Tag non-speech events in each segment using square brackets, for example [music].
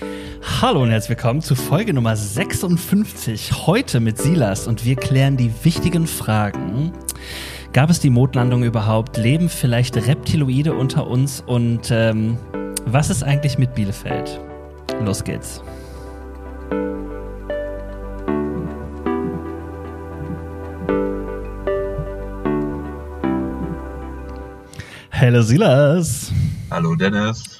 Hallo und herzlich willkommen zu Folge Nummer 56. Heute mit Silas und wir klären die wichtigen Fragen. Gab es die Mondlandung überhaupt? Leben vielleicht Reptiloide unter uns? Und ähm, was ist eigentlich mit Bielefeld? Los geht's. Hallo Silas. Hallo Dennis.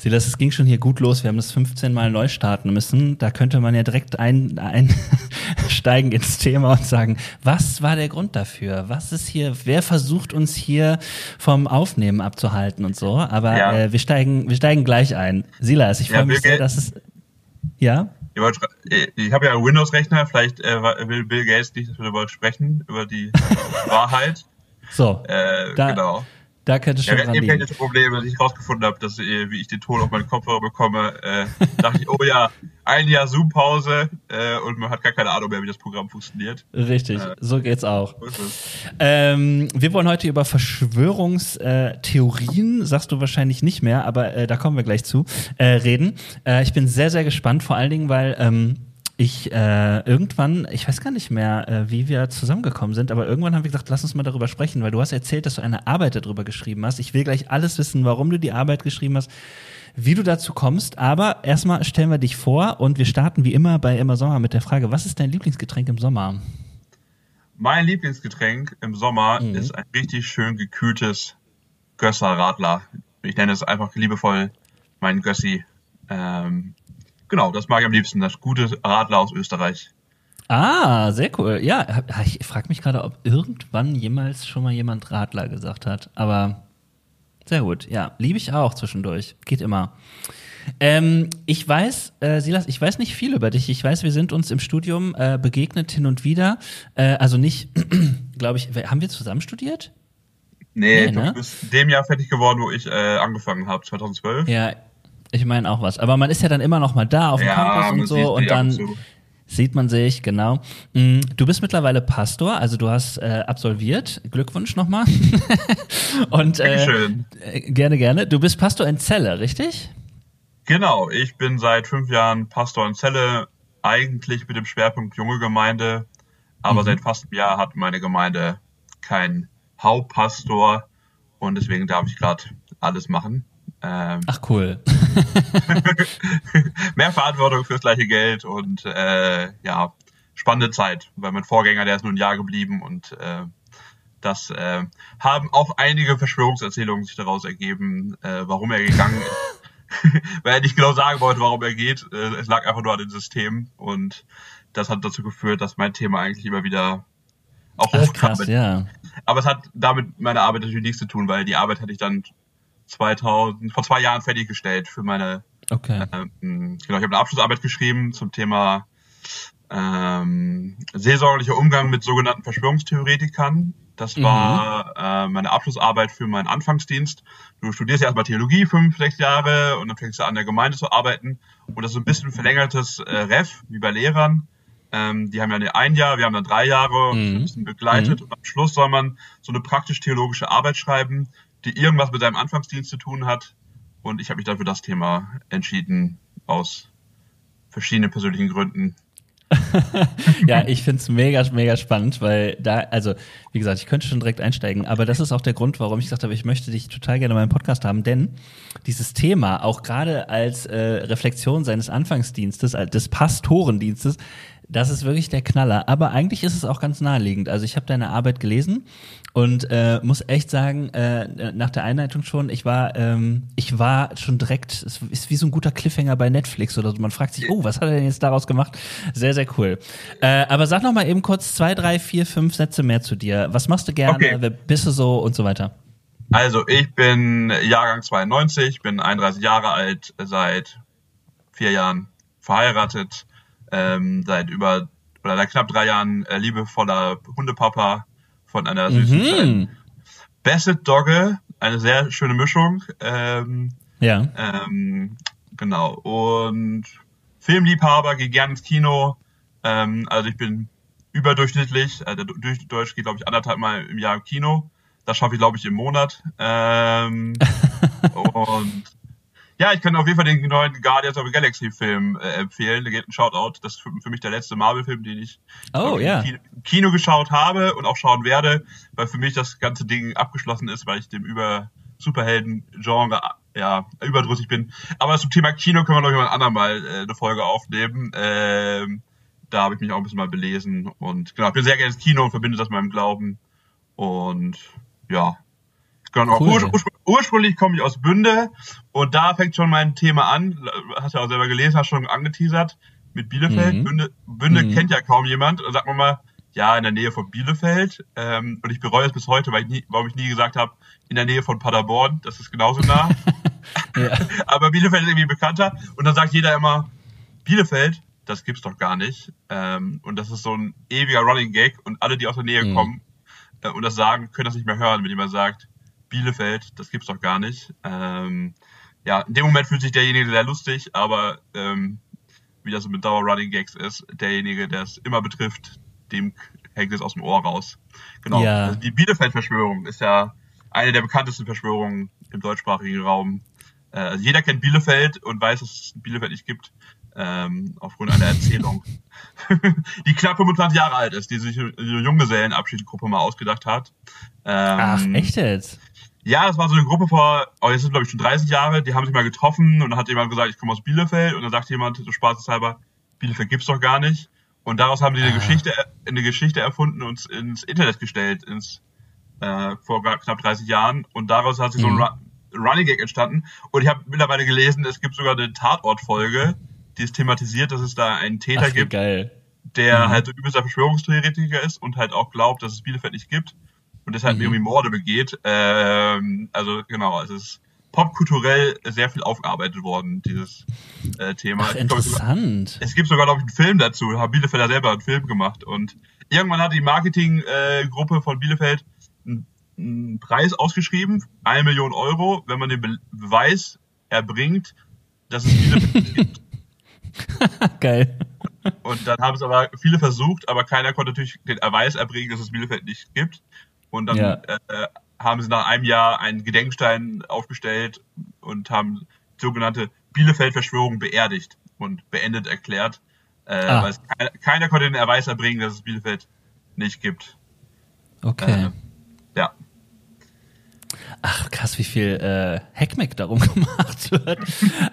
Silas, es ging schon hier gut los. Wir haben das 15 Mal neu starten müssen. Da könnte man ja direkt ein, einsteigen [laughs] ins Thema und sagen, was war der Grund dafür? Was ist hier, wer versucht uns hier vom Aufnehmen abzuhalten und so? Aber ja. äh, wir steigen, wir steigen gleich ein. Silas, ich freue ja, mich sehr, dass es, ja? Ich habe ja einen Windows-Rechner, vielleicht äh, will Bill Gates nicht, dass wir darüber sprechen, über die [laughs] Wahrheit. So, äh, da, genau. Da könnte schon ja, dran liegen. das Problem, als ich rausgefunden habe, dass äh, wie ich den Ton auf meinen Kopfhörer bekomme, äh, [laughs] dachte ich, oh ja, ein Jahr Zoom-Pause äh, und man hat gar keine Ahnung mehr, wie das Programm funktioniert. Richtig, äh, so geht's auch. Ähm, wir wollen heute über Verschwörungstheorien, sagst du wahrscheinlich nicht mehr, aber äh, da kommen wir gleich zu, äh, reden. Äh, ich bin sehr, sehr gespannt, vor allen Dingen, weil ähm, ich äh, irgendwann, ich weiß gar nicht mehr, äh, wie wir zusammengekommen sind, aber irgendwann haben wir gesagt, lass uns mal darüber sprechen, weil du hast erzählt, dass du eine Arbeit darüber geschrieben hast. Ich will gleich alles wissen, warum du die Arbeit geschrieben hast, wie du dazu kommst. Aber erstmal stellen wir dich vor und wir starten wie immer bei Immer Sommer mit der Frage, was ist dein Lieblingsgetränk im Sommer? Mein Lieblingsgetränk im Sommer mhm. ist ein richtig schön gekühltes Gösser Radler. Ich nenne es einfach liebevoll mein Gössi. Ähm, Genau, das mag ich am liebsten, das gute Radler aus Österreich. Ah, sehr cool. Ja, ich frage mich gerade, ob irgendwann jemals schon mal jemand Radler gesagt hat. Aber sehr gut. Ja, liebe ich auch zwischendurch. Geht immer. Ähm, ich weiß, äh, Silas, ich weiß nicht viel über dich. Ich weiß, wir sind uns im Studium äh, begegnet hin und wieder. Äh, also nicht, [clears throat] glaube ich, haben wir zusammen studiert? Nee, nee du ne? bist dem Jahr fertig geworden, wo ich äh, angefangen habe, 2012. Ja, ich meine auch was. Aber man ist ja dann immer noch mal da auf dem ja, Campus und so und dann sieht man sich, genau. Mm, du bist mittlerweile Pastor, also du hast äh, absolviert. Glückwunsch nochmal. [laughs] und äh, äh, gerne, gerne. Du bist Pastor in Celle, richtig? Genau, ich bin seit fünf Jahren Pastor in Celle, eigentlich mit dem Schwerpunkt junge Gemeinde, aber mhm. seit fast einem Jahr hat meine Gemeinde keinen Hauptpastor und deswegen darf ich gerade alles machen. Ähm, Ach cool. [laughs] mehr Verantwortung fürs gleiche Geld und äh, ja, spannende Zeit, weil mein Vorgänger, der ist nur ein Jahr geblieben und äh, das äh, haben auch einige Verschwörungserzählungen sich daraus ergeben, äh, warum er gegangen ist. [laughs] weil er nicht genau sagen wollte, warum er geht. Äh, es lag einfach nur an den Systemen und das hat dazu geführt, dass mein Thema eigentlich immer wieder auch hochkam. Ja. Aber es hat damit meine Arbeit natürlich nichts zu tun, weil die Arbeit hatte ich dann 2000, vor zwei Jahren fertiggestellt für meine. Okay. Ähm, genau, ich habe eine Abschlussarbeit geschrieben zum Thema ähm, seelsorglicher Umgang mit sogenannten Verschwörungstheoretikern. Das mhm. war äh, meine Abschlussarbeit für meinen Anfangsdienst. Du studierst ja erstmal Theologie fünf, sechs Jahre und dann fängst du an der Gemeinde zu arbeiten. Und das ist ein bisschen verlängertes äh, Ref, wie bei Lehrern. Ähm, die haben ja ein Jahr, wir haben dann drei Jahre mhm. ein bisschen begleitet mhm. und am Schluss soll man so eine praktisch-theologische Arbeit schreiben, die irgendwas mit seinem Anfangsdienst zu tun hat. Und ich habe mich dann für das Thema entschieden, aus verschiedenen persönlichen Gründen. [laughs] ja, ich find's mega, mega spannend, weil da, also, wie gesagt, ich könnte schon direkt einsteigen, aber das ist auch der Grund, warum ich gesagt habe, ich möchte dich total gerne in meinem Podcast haben, denn dieses Thema, auch gerade als äh, Reflexion seines Anfangsdienstes, des Pastorendienstes, das ist wirklich der Knaller. Aber eigentlich ist es auch ganz naheliegend. Also ich habe deine Arbeit gelesen und äh, muss echt sagen, äh, nach der Einleitung schon, ich war, ähm, ich war schon direkt, es ist wie so ein guter Cliffhanger bei Netflix oder so. Man fragt sich, oh, was hat er denn jetzt daraus gemacht? Sehr, sehr cool. Äh, aber sag noch mal eben kurz zwei, drei, vier, fünf Sätze mehr zu dir. Was machst du gerne? Okay. Wer bist du so und so weiter? Also ich bin Jahrgang 92, bin 31 Jahre alt, seit vier Jahren verheiratet ähm, seit über oder seit knapp drei Jahren äh, liebevoller Hundepapa von einer süßen mhm. kleinen Basset Dogge, eine sehr schöne Mischung. Ähm, ja. Ähm, genau. Und Filmliebhaber, gehe gerne ins Kino. Ähm, also ich bin überdurchschnittlich. Also durch Deutsch geht, glaube ich, anderthalb Mal im Jahr im Kino. Das schaffe ich, glaube ich, im Monat. Ähm, [laughs] und Ja, ich kann auf jeden Fall den neuen Guardians of the Galaxy Film äh, empfehlen. Der geht ein Shoutout. Das ist für, für mich der letzte Marvel-Film, den ich oh, ja. im Kino geschaut habe und auch schauen werde, weil für mich das ganze Ding abgeschlossen ist, weil ich dem über Superhelden-Genre ja, überdrüssig bin. Aber zum Thema Kino können wir, glaube ich, mal ein andermal äh, eine Folge aufnehmen. Ähm, da habe ich mich auch ein bisschen mal belesen und genau, ich bin sehr gerne ins Kino und verbinde das mit meinem Glauben. Und ja, genau. Cool. Ur ur ursprünglich komme ich aus Bünde und da fängt schon mein Thema an. Hast ja auch selber gelesen, hast schon angeteasert mit Bielefeld. Mhm. Bünde, Bünde mhm. kennt ja kaum jemand. Sag mal mal, ja, in der Nähe von Bielefeld. Ähm, und ich bereue es bis heute, weil ich nie, warum ich nie gesagt habe, in der Nähe von Paderborn, das ist genauso nah. [laughs] ja. [laughs] Aber Bielefeld ist irgendwie bekannter. Und dann sagt jeder immer, Bielefeld, das gibt's doch gar nicht. Ähm, und das ist so ein ewiger Running Gag. Und alle, die aus der Nähe mhm. kommen äh, und das sagen, können das nicht mehr hören, wenn jemand sagt, Bielefeld, das gibt's doch gar nicht. Ähm, ja, in dem Moment fühlt sich derjenige sehr lustig, aber ähm, wie das mit Dauer Running Gags ist, derjenige, der es immer betrifft, dem hängt es aus dem Ohr raus. Genau. Ja. Also die Bielefeld-Verschwörung ist ja eine der bekanntesten Verschwörungen im deutschsprachigen Raum. Äh, also jeder kennt Bielefeld und weiß, dass es Bielefeld nicht gibt, ähm, aufgrund einer Erzählung, [laughs] die knapp 25 Jahre alt ist, die sich eine Junggesellenabschiedsgruppe mal ausgedacht hat. Ähm, Ach, echt jetzt? Ja, das war so eine Gruppe vor, oh, jetzt sind glaube ich schon 30 Jahre, die haben sich mal getroffen und dann hat jemand gesagt, ich komme aus Bielefeld und dann sagt jemand so spaßeshalber, Bielefeld gibt's doch gar nicht. Und daraus haben die eine ah. Geschichte, eine Geschichte erfunden und ins Internet gestellt, ins, äh, vor knapp 30 Jahren. Und daraus hat sich mhm. so ein mhm. Running Gag entstanden. Und ich habe mittlerweile gelesen, es gibt sogar eine Tatortfolge, die es thematisiert, dass es da einen Täter Ach, gibt, geil. der mhm. halt so übelster Verschwörungstheoretiker ist und halt auch glaubt, dass es Bielefeld nicht gibt und deshalb mhm. irgendwie Morde begeht. Ähm, also genau, es ist popkulturell sehr viel aufgearbeitet worden, dieses äh, Thema. Ach, interessant. Es gibt sogar, glaube ich, einen Film dazu. Haben Bielefelder selber einen Film gemacht. Und irgendwann hat die Marketinggruppe äh, von Bielefeld einen, einen Preis ausgeschrieben, eine Million Euro, wenn man den Be Beweis erbringt, dass es Bielefeld gibt. [laughs] Geil. Und dann haben es aber viele versucht, aber keiner konnte natürlich den Erweis erbringen, dass es Bielefeld nicht gibt. Und dann ja. äh, haben sie nach einem Jahr einen Gedenkstein aufgestellt und haben sogenannte Bielefeld-Verschwörung beerdigt und beendet erklärt. Äh, ah. weil keiner, keiner, konnte den Erweis erbringen, dass es Bielefeld nicht gibt. Okay. Äh, ja. Ach, krass, wie viel äh, Hackmeck darum [laughs] gemacht wird.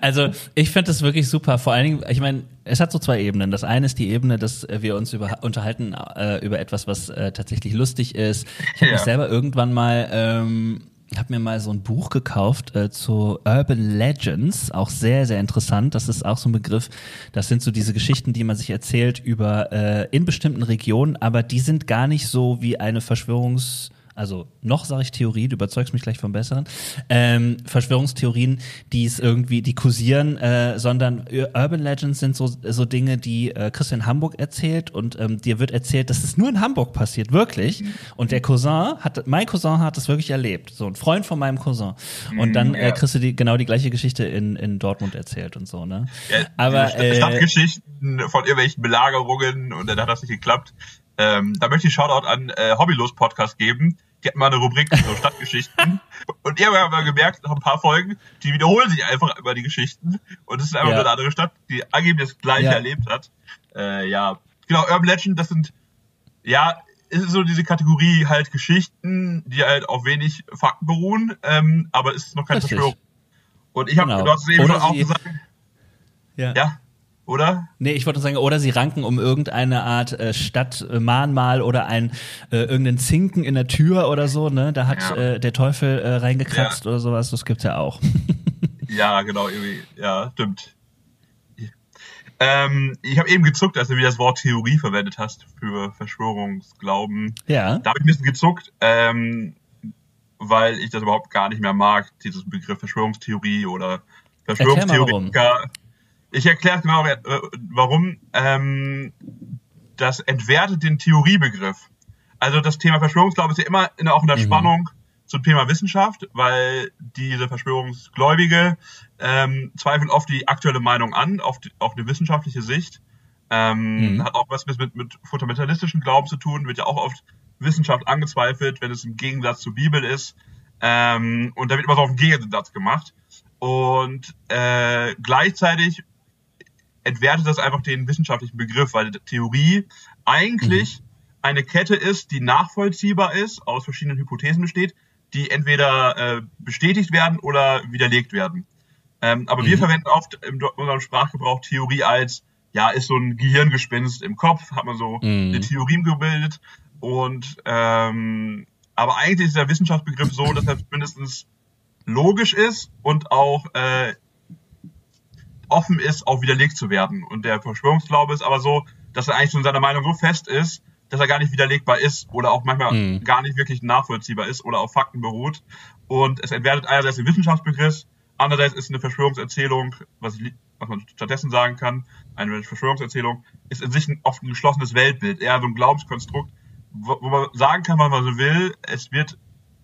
Also, ich finde das wirklich super. Vor allen Dingen, ich meine, es hat so zwei Ebenen. Das eine ist die Ebene, dass wir uns über, unterhalten äh, über etwas, was äh, tatsächlich lustig ist. Ich habe ja. mich selber irgendwann mal ähm, habe mir mal so ein Buch gekauft äh, zu Urban Legends, auch sehr, sehr interessant. Das ist auch so ein Begriff, das sind so diese Geschichten, die man sich erzählt über äh, in bestimmten Regionen, aber die sind gar nicht so wie eine Verschwörungs- also noch sage ich Theorie, du überzeugst mich gleich vom Besseren, ähm, Verschwörungstheorien, die es irgendwie, die kursieren, äh, sondern Urban Legends sind so, so Dinge, die äh, Christian Hamburg erzählt und ähm, dir wird erzählt, dass es nur in Hamburg passiert, wirklich. Und der Cousin hat, mein Cousin hat das wirklich erlebt, so ein Freund von meinem Cousin. Und dann äh, kriegst du die, genau die gleiche Geschichte in, in Dortmund erzählt und so, ne? Ja, Aber äh, Stadtgeschichten von irgendwelchen Belagerungen und dann hat das nicht geklappt. Ähm, da möchte ich Shoutout an äh, Hobbylos Podcast geben die hatten mal eine Rubrik so Stadtgeschichten. und irgendwann haben wir gemerkt, nach ein paar Folgen, die wiederholen sich einfach über die Geschichten. Und es ist einfach ja. eine andere Stadt, die angeblich das gleiche ja. erlebt hat. Äh, ja, genau, Urban Legend, das sind, ja, es ist so diese Kategorie halt Geschichten, die halt auf wenig Fakten beruhen, ähm, aber es ist noch keine Verschwörung. Und ich habe, genau. du hast es eben schon auch gesagt. Ja. ja oder? Nee, ich wollte sagen, oder sie ranken um irgendeine Art äh, Stadtmahnmal oder ein äh, irgendeinen Zinken in der Tür oder so, ne? Da hat ja. äh, der Teufel äh, reingekratzt ja. oder sowas, das gibt's ja auch. [laughs] ja, genau, irgendwie, ja, stimmt. Ähm, ich habe eben gezuckt, als du wieder das Wort Theorie verwendet hast für Verschwörungsglauben. Ja. Da habe ich ein bisschen gezuckt, ähm, weil ich das überhaupt gar nicht mehr mag, dieses Begriff Verschwörungstheorie oder Verschwörungstheoretiker. Ich erkläre genau, äh, warum. Ähm, das entwertet den Theoriebegriff. Also das Thema Verschwörungsglaube ist ja immer in, auch in der mhm. Spannung zum Thema Wissenschaft, weil diese Verschwörungsgläubige ähm, zweifeln oft die aktuelle Meinung an, auf, die, auf eine wissenschaftliche Sicht. Ähm, mhm. Hat auch was mit, mit fundamentalistischen Glauben zu tun, wird ja auch oft Wissenschaft angezweifelt, wenn es im Gegensatz zur Bibel ist. Ähm, und da wird immer so auf den Gegensatz gemacht. Und äh, gleichzeitig entwertet das einfach den wissenschaftlichen Begriff, weil Theorie eigentlich mhm. eine Kette ist, die nachvollziehbar ist, aus verschiedenen Hypothesen besteht, die entweder äh, bestätigt werden oder widerlegt werden. Ähm, aber mhm. wir verwenden oft in unserem Sprachgebrauch Theorie als, ja, ist so ein Gehirngespinst im Kopf, hat man so mhm. eine Theorie gebildet. Und ähm, aber eigentlich ist der Wissenschaftsbegriff so, dass er mindestens logisch ist und auch äh, offen ist, auch widerlegt zu werden. Und der Verschwörungsglaube ist aber so, dass er eigentlich in seiner Meinung so fest ist, dass er gar nicht widerlegbar ist oder auch manchmal mhm. gar nicht wirklich nachvollziehbar ist oder auf Fakten beruht. Und es entwertet einerseits den Wissenschaftsbegriff, andererseits ist eine Verschwörungserzählung, was, ich, was man stattdessen sagen kann, eine Verschwörungserzählung ist in sich oft ein geschlossenes Weltbild, eher so ein Glaubenskonstrukt, wo, wo man sagen kann, was man so will, es wird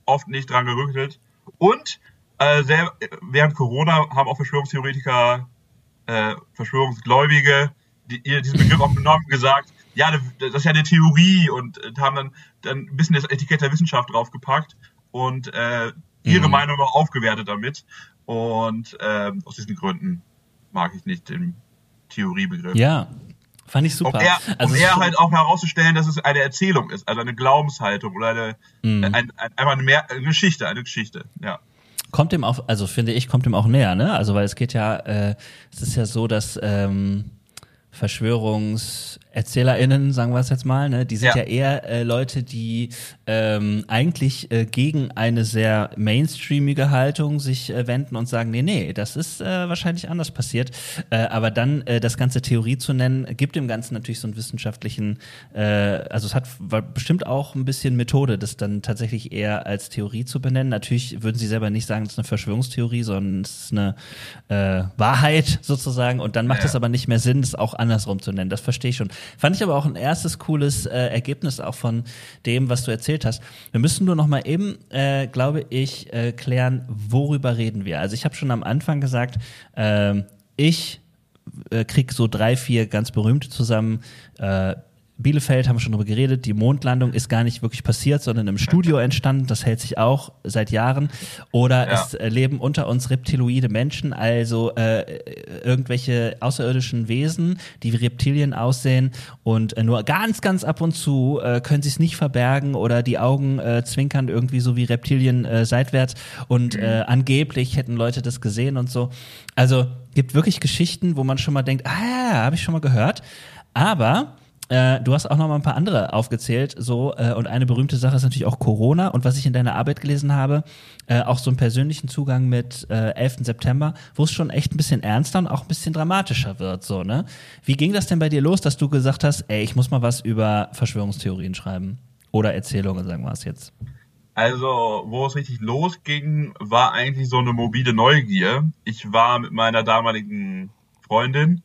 oft nicht dran gerüttelt. Und äh, sehr, während Corona haben auch Verschwörungstheoretiker äh, Verschwörungsgläubige die, ihr diesen Begriff auch genommen gesagt, ja, das ist ja eine Theorie und haben dann, dann ein bisschen das Etikett der Wissenschaft draufgepackt und äh, ihre mhm. Meinung noch aufgewertet damit. Und äh, aus diesen Gründen mag ich nicht den Theoriebegriff. Ja, fand ich super. Um eher, also um eher halt auch herauszustellen, dass es eine Erzählung ist, also eine Glaubenshaltung oder eine, mhm. ein, ein, einfach eine, mehr, eine Geschichte, eine Geschichte, ja kommt dem auch, also finde ich, kommt dem auch näher, ne? Also weil es geht ja, äh, es ist ja so, dass ähm, VerschwörungserzählerInnen, sagen wir es jetzt mal, ne, die sind ja, ja eher äh, Leute, die ähm, eigentlich äh, gegen eine sehr mainstreamige Haltung sich äh, wenden und sagen, nee, nee, das ist äh, wahrscheinlich anders passiert. Äh, aber dann äh, das ganze Theorie zu nennen, gibt dem Ganzen natürlich so einen wissenschaftlichen, äh, also es hat bestimmt auch ein bisschen Methode, das dann tatsächlich eher als Theorie zu benennen. Natürlich würden sie selber nicht sagen, es ist eine Verschwörungstheorie, sondern es ist eine äh, Wahrheit sozusagen. Und dann macht es ja. aber nicht mehr Sinn, es auch andersrum zu nennen. Das verstehe ich schon. Fand ich aber auch ein erstes cooles äh, Ergebnis auch von dem, was du erzählt hast. Wir müssen nur noch mal eben, äh, glaube ich, äh, klären, worüber reden wir. Also ich habe schon am Anfang gesagt, äh, ich äh, krieg so drei, vier ganz berühmte zusammen. Bielefeld haben wir schon drüber geredet, die Mondlandung ist gar nicht wirklich passiert, sondern im Studio entstanden. Das hält sich auch seit Jahren. Oder ja. es äh, leben unter uns reptiloide Menschen, also äh, irgendwelche außerirdischen Wesen, die wie Reptilien aussehen und äh, nur ganz, ganz ab und zu äh, können sie es nicht verbergen oder die Augen äh, zwinkern irgendwie so wie Reptilien äh, seitwärts und mhm. äh, angeblich hätten Leute das gesehen und so. Also gibt wirklich Geschichten, wo man schon mal denkt, ah, habe ich schon mal gehört. Aber äh, du hast auch noch mal ein paar andere aufgezählt, so äh, und eine berühmte Sache ist natürlich auch Corona und was ich in deiner Arbeit gelesen habe, äh, auch so einen persönlichen Zugang mit äh, 11. September, wo es schon echt ein bisschen ernster und auch ein bisschen dramatischer wird, so ne? Wie ging das denn bei dir los, dass du gesagt hast, ey, ich muss mal was über Verschwörungstheorien schreiben oder Erzählungen, sagen wir es jetzt? Also, wo es richtig losging, war eigentlich so eine mobile Neugier. Ich war mit meiner damaligen Freundin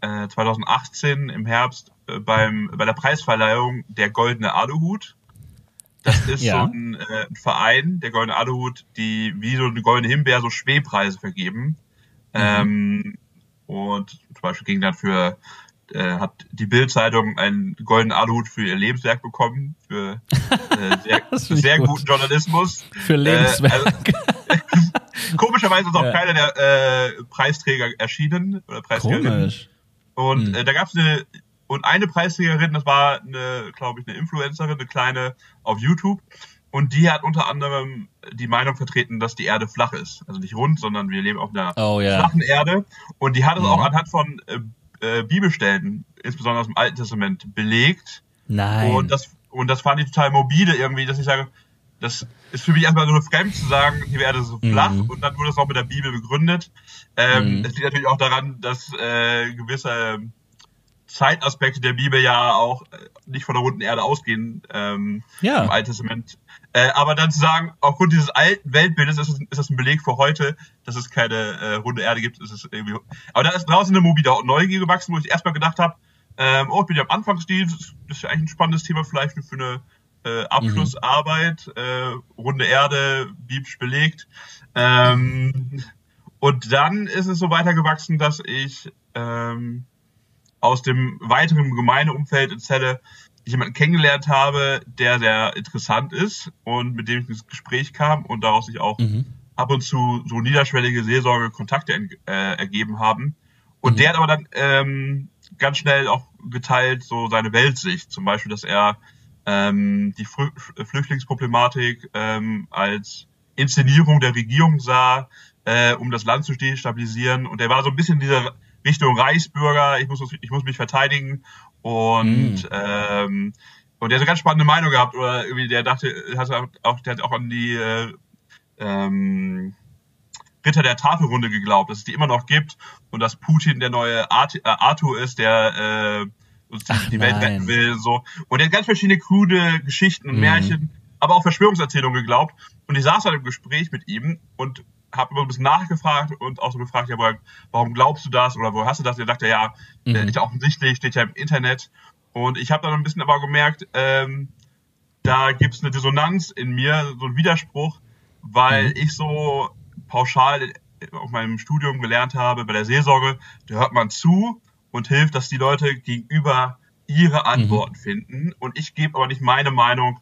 äh, 2018 im Herbst äh, beim, bei der Preisverleihung der Goldene Aluhut. Das ist [laughs] ja. so ein, äh, ein, Verein, der Goldene Aluhut, die wie so eine Goldene Himbeer so Schwebpreise vergeben. Mhm. Ähm, und zum Beispiel ging dann für äh, hat die Bild-Zeitung einen goldenen Aluhut für ihr Lebenswerk bekommen, für äh, [laughs] sehr, sehr guten Journalismus. Für Lebenswerk. Äh, also, [laughs] komischerweise ist auch ja. keiner der äh, Preisträger erschienen oder Preisträgerin. Komisch. Und hm. äh, da gab es eine und eine Preisträgerin, das war eine, glaube ich, eine Influencerin, eine kleine auf YouTube. Und die hat unter anderem die Meinung vertreten, dass die Erde flach ist. Also nicht rund, sondern wir leben auf einer oh, ja. flachen Erde. Und die hat es mhm. auch anhand von äh, äh, Bibelstellen, insbesondere aus dem Alten Testament, belegt. Nein. Und das, und das fand ich total mobile irgendwie, dass ich sage, das ist für mich erstmal so fremd zu sagen, die Erde ist so flach mhm. und dann wurde das auch mit der Bibel begründet. Ähm, mhm. Es liegt natürlich auch daran, dass äh, gewisse Zeitaspekte der Bibel ja auch äh, nicht von der runden Erde ausgehen ähm, ja. im Alten Testament. Äh, aber dann zu sagen, aufgrund dieses alten Weltbildes ist, es, ist das ein Beleg für heute, dass es keine äh, runde Erde gibt. Ist es irgendwie, aber da ist draußen eine mobile Neugier gewachsen, wo ich erstmal gedacht habe, ähm, oh, ich bin ja am Anfangsstil, das ist ja eigentlich ein spannendes Thema vielleicht für eine äh, Abschlussarbeit, mhm. äh, runde Erde, biblisch belegt. Ähm, und dann ist es so weitergewachsen, dass ich ähm, aus dem weiteren Gemeindeumfeld in Celle jemanden kennengelernt habe, der sehr interessant ist und mit dem ich ins Gespräch kam und daraus sich auch mhm. ab und zu so niederschwellige Seelsorgekontakte äh, ergeben haben. Und mhm. der hat aber dann ähm, ganz schnell auch geteilt so seine Weltsicht. Zum Beispiel, dass er ähm, die Flü Flüchtlingsproblematik ähm, als Inszenierung der Regierung sah, äh, um das Land zu destabilisieren. Und er war so ein bisschen dieser Richtung Reichsbürger, ich muss, ich muss mich verteidigen. Und mm. ähm, und der hat eine ganz spannende Meinung gehabt, oder irgendwie der dachte, hat auch, der hat auch an die äh, ähm, Ritter der Tafelrunde geglaubt, dass es die immer noch gibt und dass Putin der neue Art, äh, Arthur ist, der äh, Ach, die Welt nein. retten will. So. Und er hat ganz verschiedene krude Geschichten und mhm. Märchen, aber auch Verschwörungserzählungen geglaubt. Und ich saß halt im Gespräch mit ihm und habe immer ein bisschen nachgefragt und auch so gefragt, ja, warum glaubst du das oder wo hast du das? Und er dachte, ja, mhm. ist ja offensichtlich, steht ja im Internet. Und ich habe dann ein bisschen aber gemerkt, ähm, da gibt es eine Dissonanz in mir, so ein Widerspruch, weil mhm. ich so pauschal auf meinem Studium gelernt habe, bei der Seelsorge, da hört man zu und hilft, dass die Leute gegenüber ihre Antworten mhm. finden. Und ich gebe aber nicht meine Meinung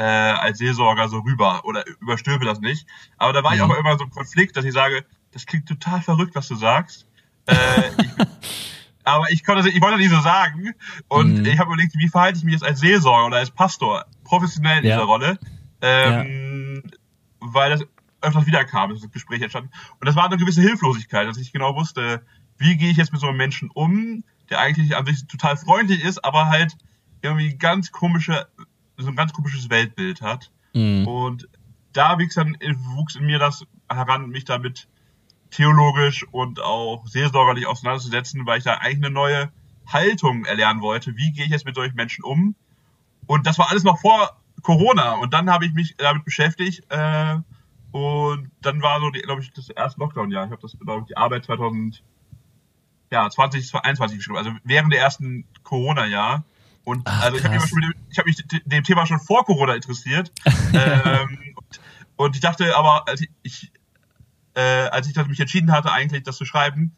äh, als Seelsorger so rüber oder überstülpe das nicht. Aber da war mhm. ich auch immer so ein Konflikt, dass ich sage, das klingt total verrückt, was du sagst. Äh, [laughs] ich, aber ich konnte, ich wollte nicht so sagen. Und mhm. ich habe überlegt, wie verhalte ich mich jetzt als Seelsorger oder als Pastor professionell in ja. dieser Rolle. Ähm, ja. Weil das öfters wiederkam, das Gespräch entstand. Und das war eine gewisse Hilflosigkeit, dass ich genau wusste, wie gehe ich jetzt mit so einem Menschen um, der eigentlich an sich total freundlich ist, aber halt irgendwie ganz komische, so ein ganz komisches Weltbild hat. Mhm. Und da wuchs dann, wuchs in mir das heran, mich damit theologisch und auch seelsorgerlich auseinanderzusetzen, weil ich da eigentlich eine neue Haltung erlernen wollte. Wie gehe ich jetzt mit solchen Menschen um? Und das war alles noch vor Corona. Und dann habe ich mich damit beschäftigt. Äh, und dann war so, glaube ich, das erste Lockdown-Jahr. Ich habe das, glaube ich, die Arbeit 2000, ja, 2021 geschrieben. Also während der ersten Corona-Jahr. Und Ach, also ich habe mich, ich hab mich dem Thema schon vor Corona interessiert. [laughs] ähm, und, und, ich dachte aber, als ich, äh, als ich mich entschieden hatte, eigentlich das zu schreiben,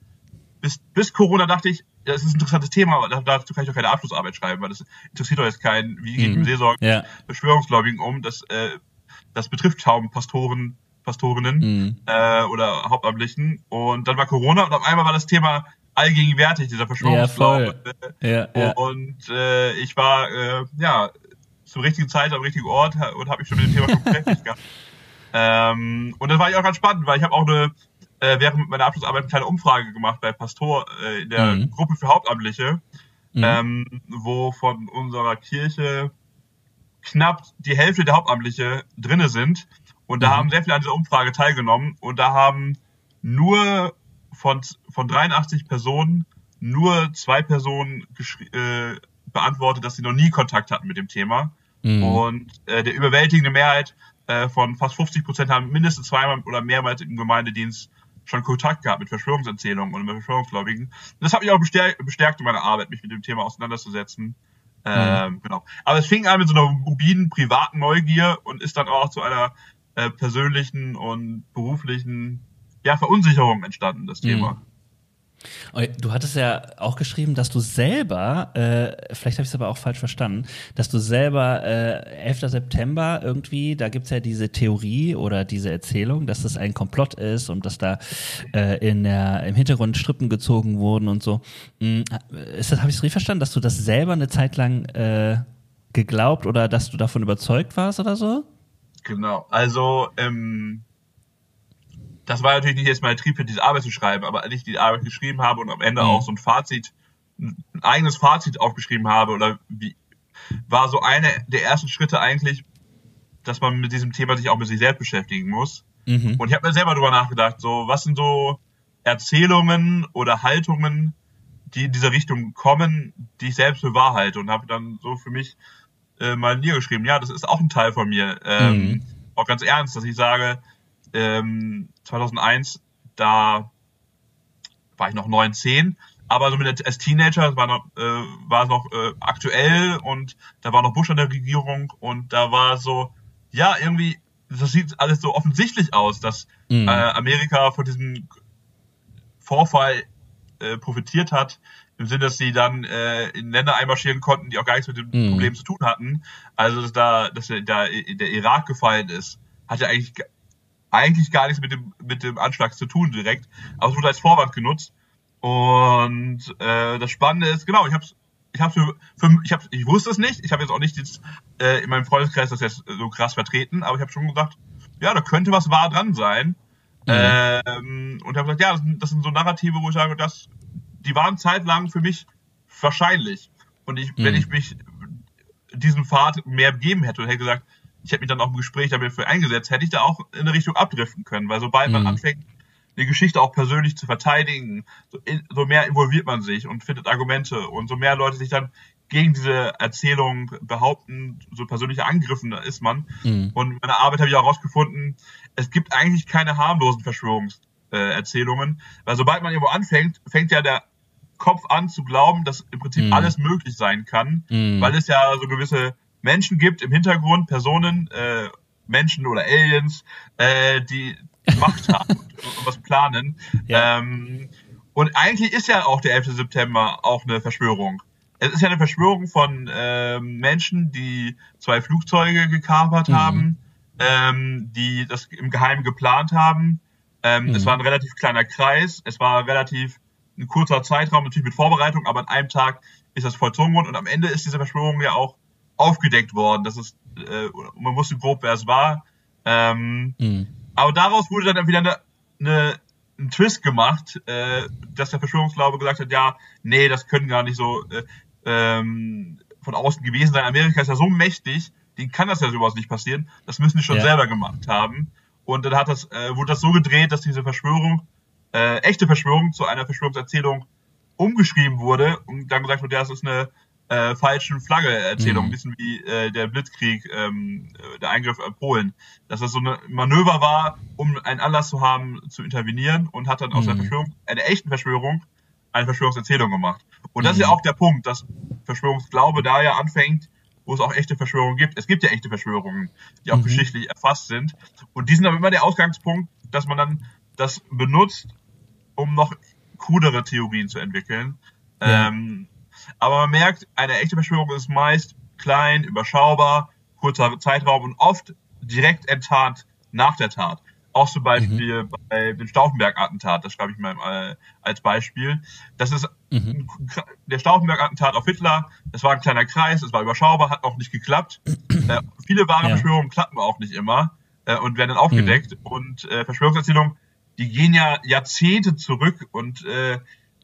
bis, bis Corona dachte ich, das ist ein interessantes Thema, aber dazu kann ich doch keine Abschlussarbeit schreiben, weil das interessiert doch jetzt keinen, wie geht mhm. im Seelsorgen, ja. Verschwörungslobbying um. Das, äh, das betrifft kaum Pastoren, Pastorinnen mhm. äh, oder Hauptamtlichen. Und dann war Corona und auf einmal war das Thema allgegenwärtig, dieser Verschwörungsglaube. Ja, ja. Und äh, ich war äh, ja zur richtigen Zeit am richtigen Ort und habe mich schon mit dem Thema schon beschäftigt [laughs] gehabt. Ähm, und das war ich auch ganz spannend, weil ich habe auch eine äh, während meiner Abschlussarbeit eine kleine Umfrage gemacht bei Pastor äh, in der mhm. Gruppe für Hauptamtliche, mhm. ähm, wo von unserer Kirche knapp die Hälfte der Hauptamtliche drinne sind. Und da mhm. haben sehr viele an dieser Umfrage teilgenommen und da haben nur von, von 83 Personen nur zwei Personen äh, beantwortet, dass sie noch nie Kontakt hatten mit dem Thema. Mhm. Und äh, der überwältigende Mehrheit äh, von fast 50 Prozent haben mindestens zweimal oder mehrmals im Gemeindedienst schon Kontakt gehabt mit Verschwörungserzählungen und mit Verschwörungsgläubigen. Das hat mich auch bestärkt, bestärkt in meiner Arbeit, mich mit dem Thema auseinanderzusetzen. Mhm. Ähm, genau. Aber es fing an mit so einer mobilen, privaten Neugier und ist dann auch zu einer äh, persönlichen und beruflichen ja, Verunsicherung entstanden, das Thema. Mhm. Du hattest ja auch geschrieben, dass du selber, äh, vielleicht habe ich es aber auch falsch verstanden, dass du selber äh, 11. September irgendwie, da gibt's ja diese Theorie oder diese Erzählung, dass das ein Komplott ist und dass da äh, in der, im Hintergrund Strippen gezogen wurden und so. Hm, ist das, habe ich es richtig verstanden, dass du das selber eine Zeit lang äh, geglaubt oder dass du davon überzeugt warst oder so? Genau, also ähm, das war natürlich nicht jetzt mein Trieb, für diese Arbeit zu schreiben, aber als ich die Arbeit geschrieben habe und am Ende mhm. auch so ein Fazit, ein eigenes Fazit aufgeschrieben habe oder wie, war so eine der ersten Schritte eigentlich, dass man mit diesem Thema sich auch mit sich selbst beschäftigen muss. Mhm. Und ich habe mir selber darüber nachgedacht, so was sind so Erzählungen oder Haltungen, die in diese Richtung kommen, die ich selbst bewahrheite und habe dann so für mich äh, mal niedergeschrieben, ja, das ist auch ein Teil von mir. Ähm, mhm. Auch ganz ernst, dass ich sage, ähm, 2001, da war ich noch 9, 10, aber so mit als Teenager war noch, äh, war es noch äh, aktuell und da war noch Bush an der Regierung und da war so, ja, irgendwie, das sieht alles so offensichtlich aus, dass mhm. äh, Amerika von diesem Vorfall äh, profitiert hat, im Sinne, dass sie dann äh, in Länder einmarschieren konnten, die auch gar nichts mit dem mhm. Problem zu tun hatten. Also dass da, dass da der Irak gefallen ist, hat ja eigentlich eigentlich gar nichts mit dem, mit dem Anschlag zu tun direkt, aber es wurde als Vorwand genutzt. Und äh, das Spannende ist, genau, ich habe ich habe für, für, ich habe ich wusste es nicht, ich habe jetzt auch nicht jetzt, äh, in meinem Freundeskreis das jetzt so krass vertreten, aber ich habe schon gedacht, ja, da könnte was wahr dran sein. Mhm. Ähm, und habe gesagt, ja, das, das, sind so Narrative, wo ich sage, das, die waren zeitlang für mich wahrscheinlich. Und ich, mhm. wenn ich mich diesem Pfad mehr gegeben hätte und hätte gesagt, ich hätte mich dann auch im Gespräch dafür eingesetzt, hätte ich da auch in eine Richtung abdriften können, weil sobald mhm. man anfängt, eine Geschichte auch persönlich zu verteidigen, so, in, so, mehr involviert man sich und findet Argumente und so mehr Leute sich dann gegen diese Erzählung behaupten, so persönliche Angriffen da ist man. Mhm. Und in meiner Arbeit habe ich auch herausgefunden, es gibt eigentlich keine harmlosen Verschwörungserzählungen, weil sobald man irgendwo anfängt, fängt ja der Kopf an zu glauben, dass im Prinzip mhm. alles möglich sein kann, mhm. weil es ja so gewisse Menschen gibt im Hintergrund, Personen, äh, Menschen oder Aliens, äh, die Macht [laughs] haben und was planen. Ja. Ähm, und eigentlich ist ja auch der 11. September auch eine Verschwörung. Es ist ja eine Verschwörung von ähm, Menschen, die zwei Flugzeuge gekapert mhm. haben, ähm, die das im Geheimen geplant haben. Ähm, mhm. Es war ein relativ kleiner Kreis, es war relativ ein kurzer Zeitraum, natürlich mit Vorbereitung, aber an einem Tag ist das vollzogen worden und am Ende ist diese Verschwörung ja auch aufgedeckt worden. Das ist, äh, man wusste grob, wer es war. Ähm, mhm. Aber daraus wurde dann wieder eine, eine, ein Twist gemacht, äh, dass der Verschwörungsglaube gesagt hat, ja, nee, das können gar nicht so äh, ähm, von außen gewesen sein. Amerika ist ja so mächtig, denen kann das ja sowas nicht passieren. Das müssen die schon ja. selber gemacht haben. Und dann hat das, äh, wurde das so gedreht, dass diese Verschwörung, äh, echte Verschwörung zu einer Verschwörungserzählung umgeschrieben wurde und dann gesagt wurde, ja, das ist eine äh, falschen Flagge-Erzählung, mhm. ein bisschen wie äh, der Blitzkrieg, ähm, äh, der Eingriff in Polen, dass das so ein Manöver war, um einen Anlass zu haben, zu intervenieren und hat dann mhm. aus einer Verschwörung, einer echten Verschwörung, eine Verschwörungserzählung gemacht. Und das ist ja mhm. auch der Punkt, dass Verschwörungsglaube da ja anfängt, wo es auch echte Verschwörungen gibt. Es gibt ja echte Verschwörungen, die auch mhm. geschichtlich erfasst sind. Und die sind aber immer der Ausgangspunkt, dass man dann das benutzt, um noch krudere Theorien zu entwickeln. Ja. Ähm, aber man merkt, eine echte Verschwörung ist meist klein, überschaubar, kurzer Zeitraum und oft direkt enttarnt nach der Tat. Auch zum Beispiel mhm. bei dem Stauffenberg-Attentat, das schreibe ich mal äh, als Beispiel. Das ist mhm. der Stauffenberg-Attentat auf Hitler, das war ein kleiner Kreis, es war überschaubar, hat auch nicht geklappt. [clears throat] äh, viele wahre ja. Verschwörungen klappen auch nicht immer äh, und werden dann aufgedeckt. Mhm. Und äh, Verschwörungserzählungen, die gehen ja Jahrzehnte zurück und äh,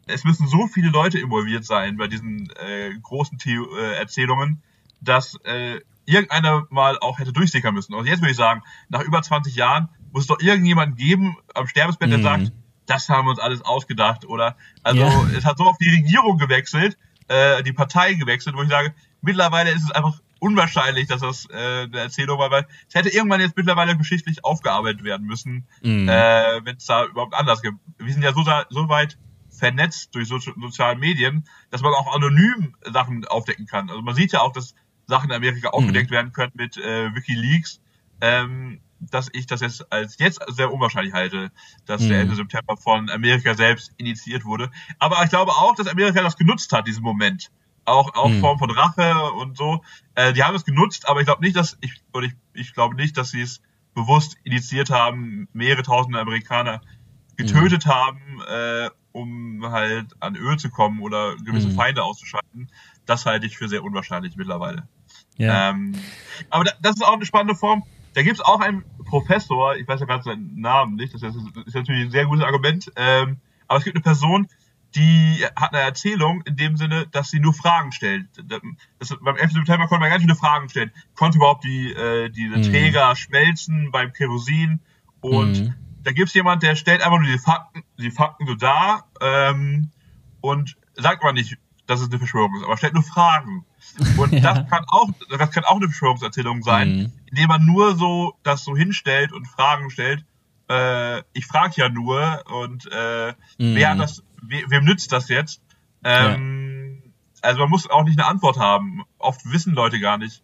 es müssen so viele Leute involviert sein bei diesen äh, großen The äh, Erzählungen, dass äh, irgendeiner mal auch hätte durchsickern müssen. Und jetzt würde ich sagen, nach über 20 Jahren muss es doch irgendjemand geben am Sterbesbett, der mhm. sagt, das haben wir uns alles ausgedacht. Oder also ja. es hat so auf die Regierung gewechselt, äh, die Partei gewechselt, wo ich sage, mittlerweile ist es einfach unwahrscheinlich, dass das äh, eine Erzählung war, weil es hätte irgendwann jetzt mittlerweile geschichtlich aufgearbeitet werden müssen, mhm. äh, wenn es da überhaupt anders gibt. Wir sind ja so, so weit vernetzt durch so, soziale Medien, dass man auch anonym Sachen aufdecken kann. Also man sieht ja auch, dass Sachen in Amerika aufgedeckt mhm. werden können mit äh, WikiLeaks, ähm, dass ich das jetzt als jetzt sehr unwahrscheinlich halte, dass mhm. der Ende September von Amerika selbst initiiert wurde. Aber ich glaube auch, dass Amerika das genutzt hat, diesen Moment. Auch auch mhm. Form von Rache und so. Äh, die haben es genutzt, aber ich glaube nicht, dass ich oder ich, ich glaube nicht, dass sie es bewusst initiiert haben, mehrere tausende Amerikaner getötet mhm. haben, äh, um halt an Öl zu kommen oder gewisse mhm. Feinde auszuschalten, das halte ich für sehr unwahrscheinlich mittlerweile. Ja. Ähm, aber das ist auch eine spannende Form. Da gibt es auch einen Professor, ich weiß ja gerade seinen Namen nicht, das ist, ist natürlich ein sehr gutes Argument, ähm, aber es gibt eine Person, die hat eine Erzählung in dem Sinne, dass sie nur Fragen stellt. Das, beim 11. September konnte man ganz viele Fragen stellen. Konnte überhaupt die, äh, diese mhm. Träger schmelzen beim Kerosin? Und mhm da gibt's jemand, der stellt einfach nur die Fakten, die Fakten so dar ähm, und sagt mal nicht, dass es eine Verschwörung ist, aber stellt nur Fragen. Und [laughs] ja. das kann auch, das kann auch eine Verschwörungserzählung sein, mhm. indem man nur so das so hinstellt und Fragen stellt. Äh, ich frage ja nur und äh, mhm. wer das, we, wem nützt das jetzt? Ähm, ja. Also man muss auch nicht eine Antwort haben. Oft wissen Leute gar nicht,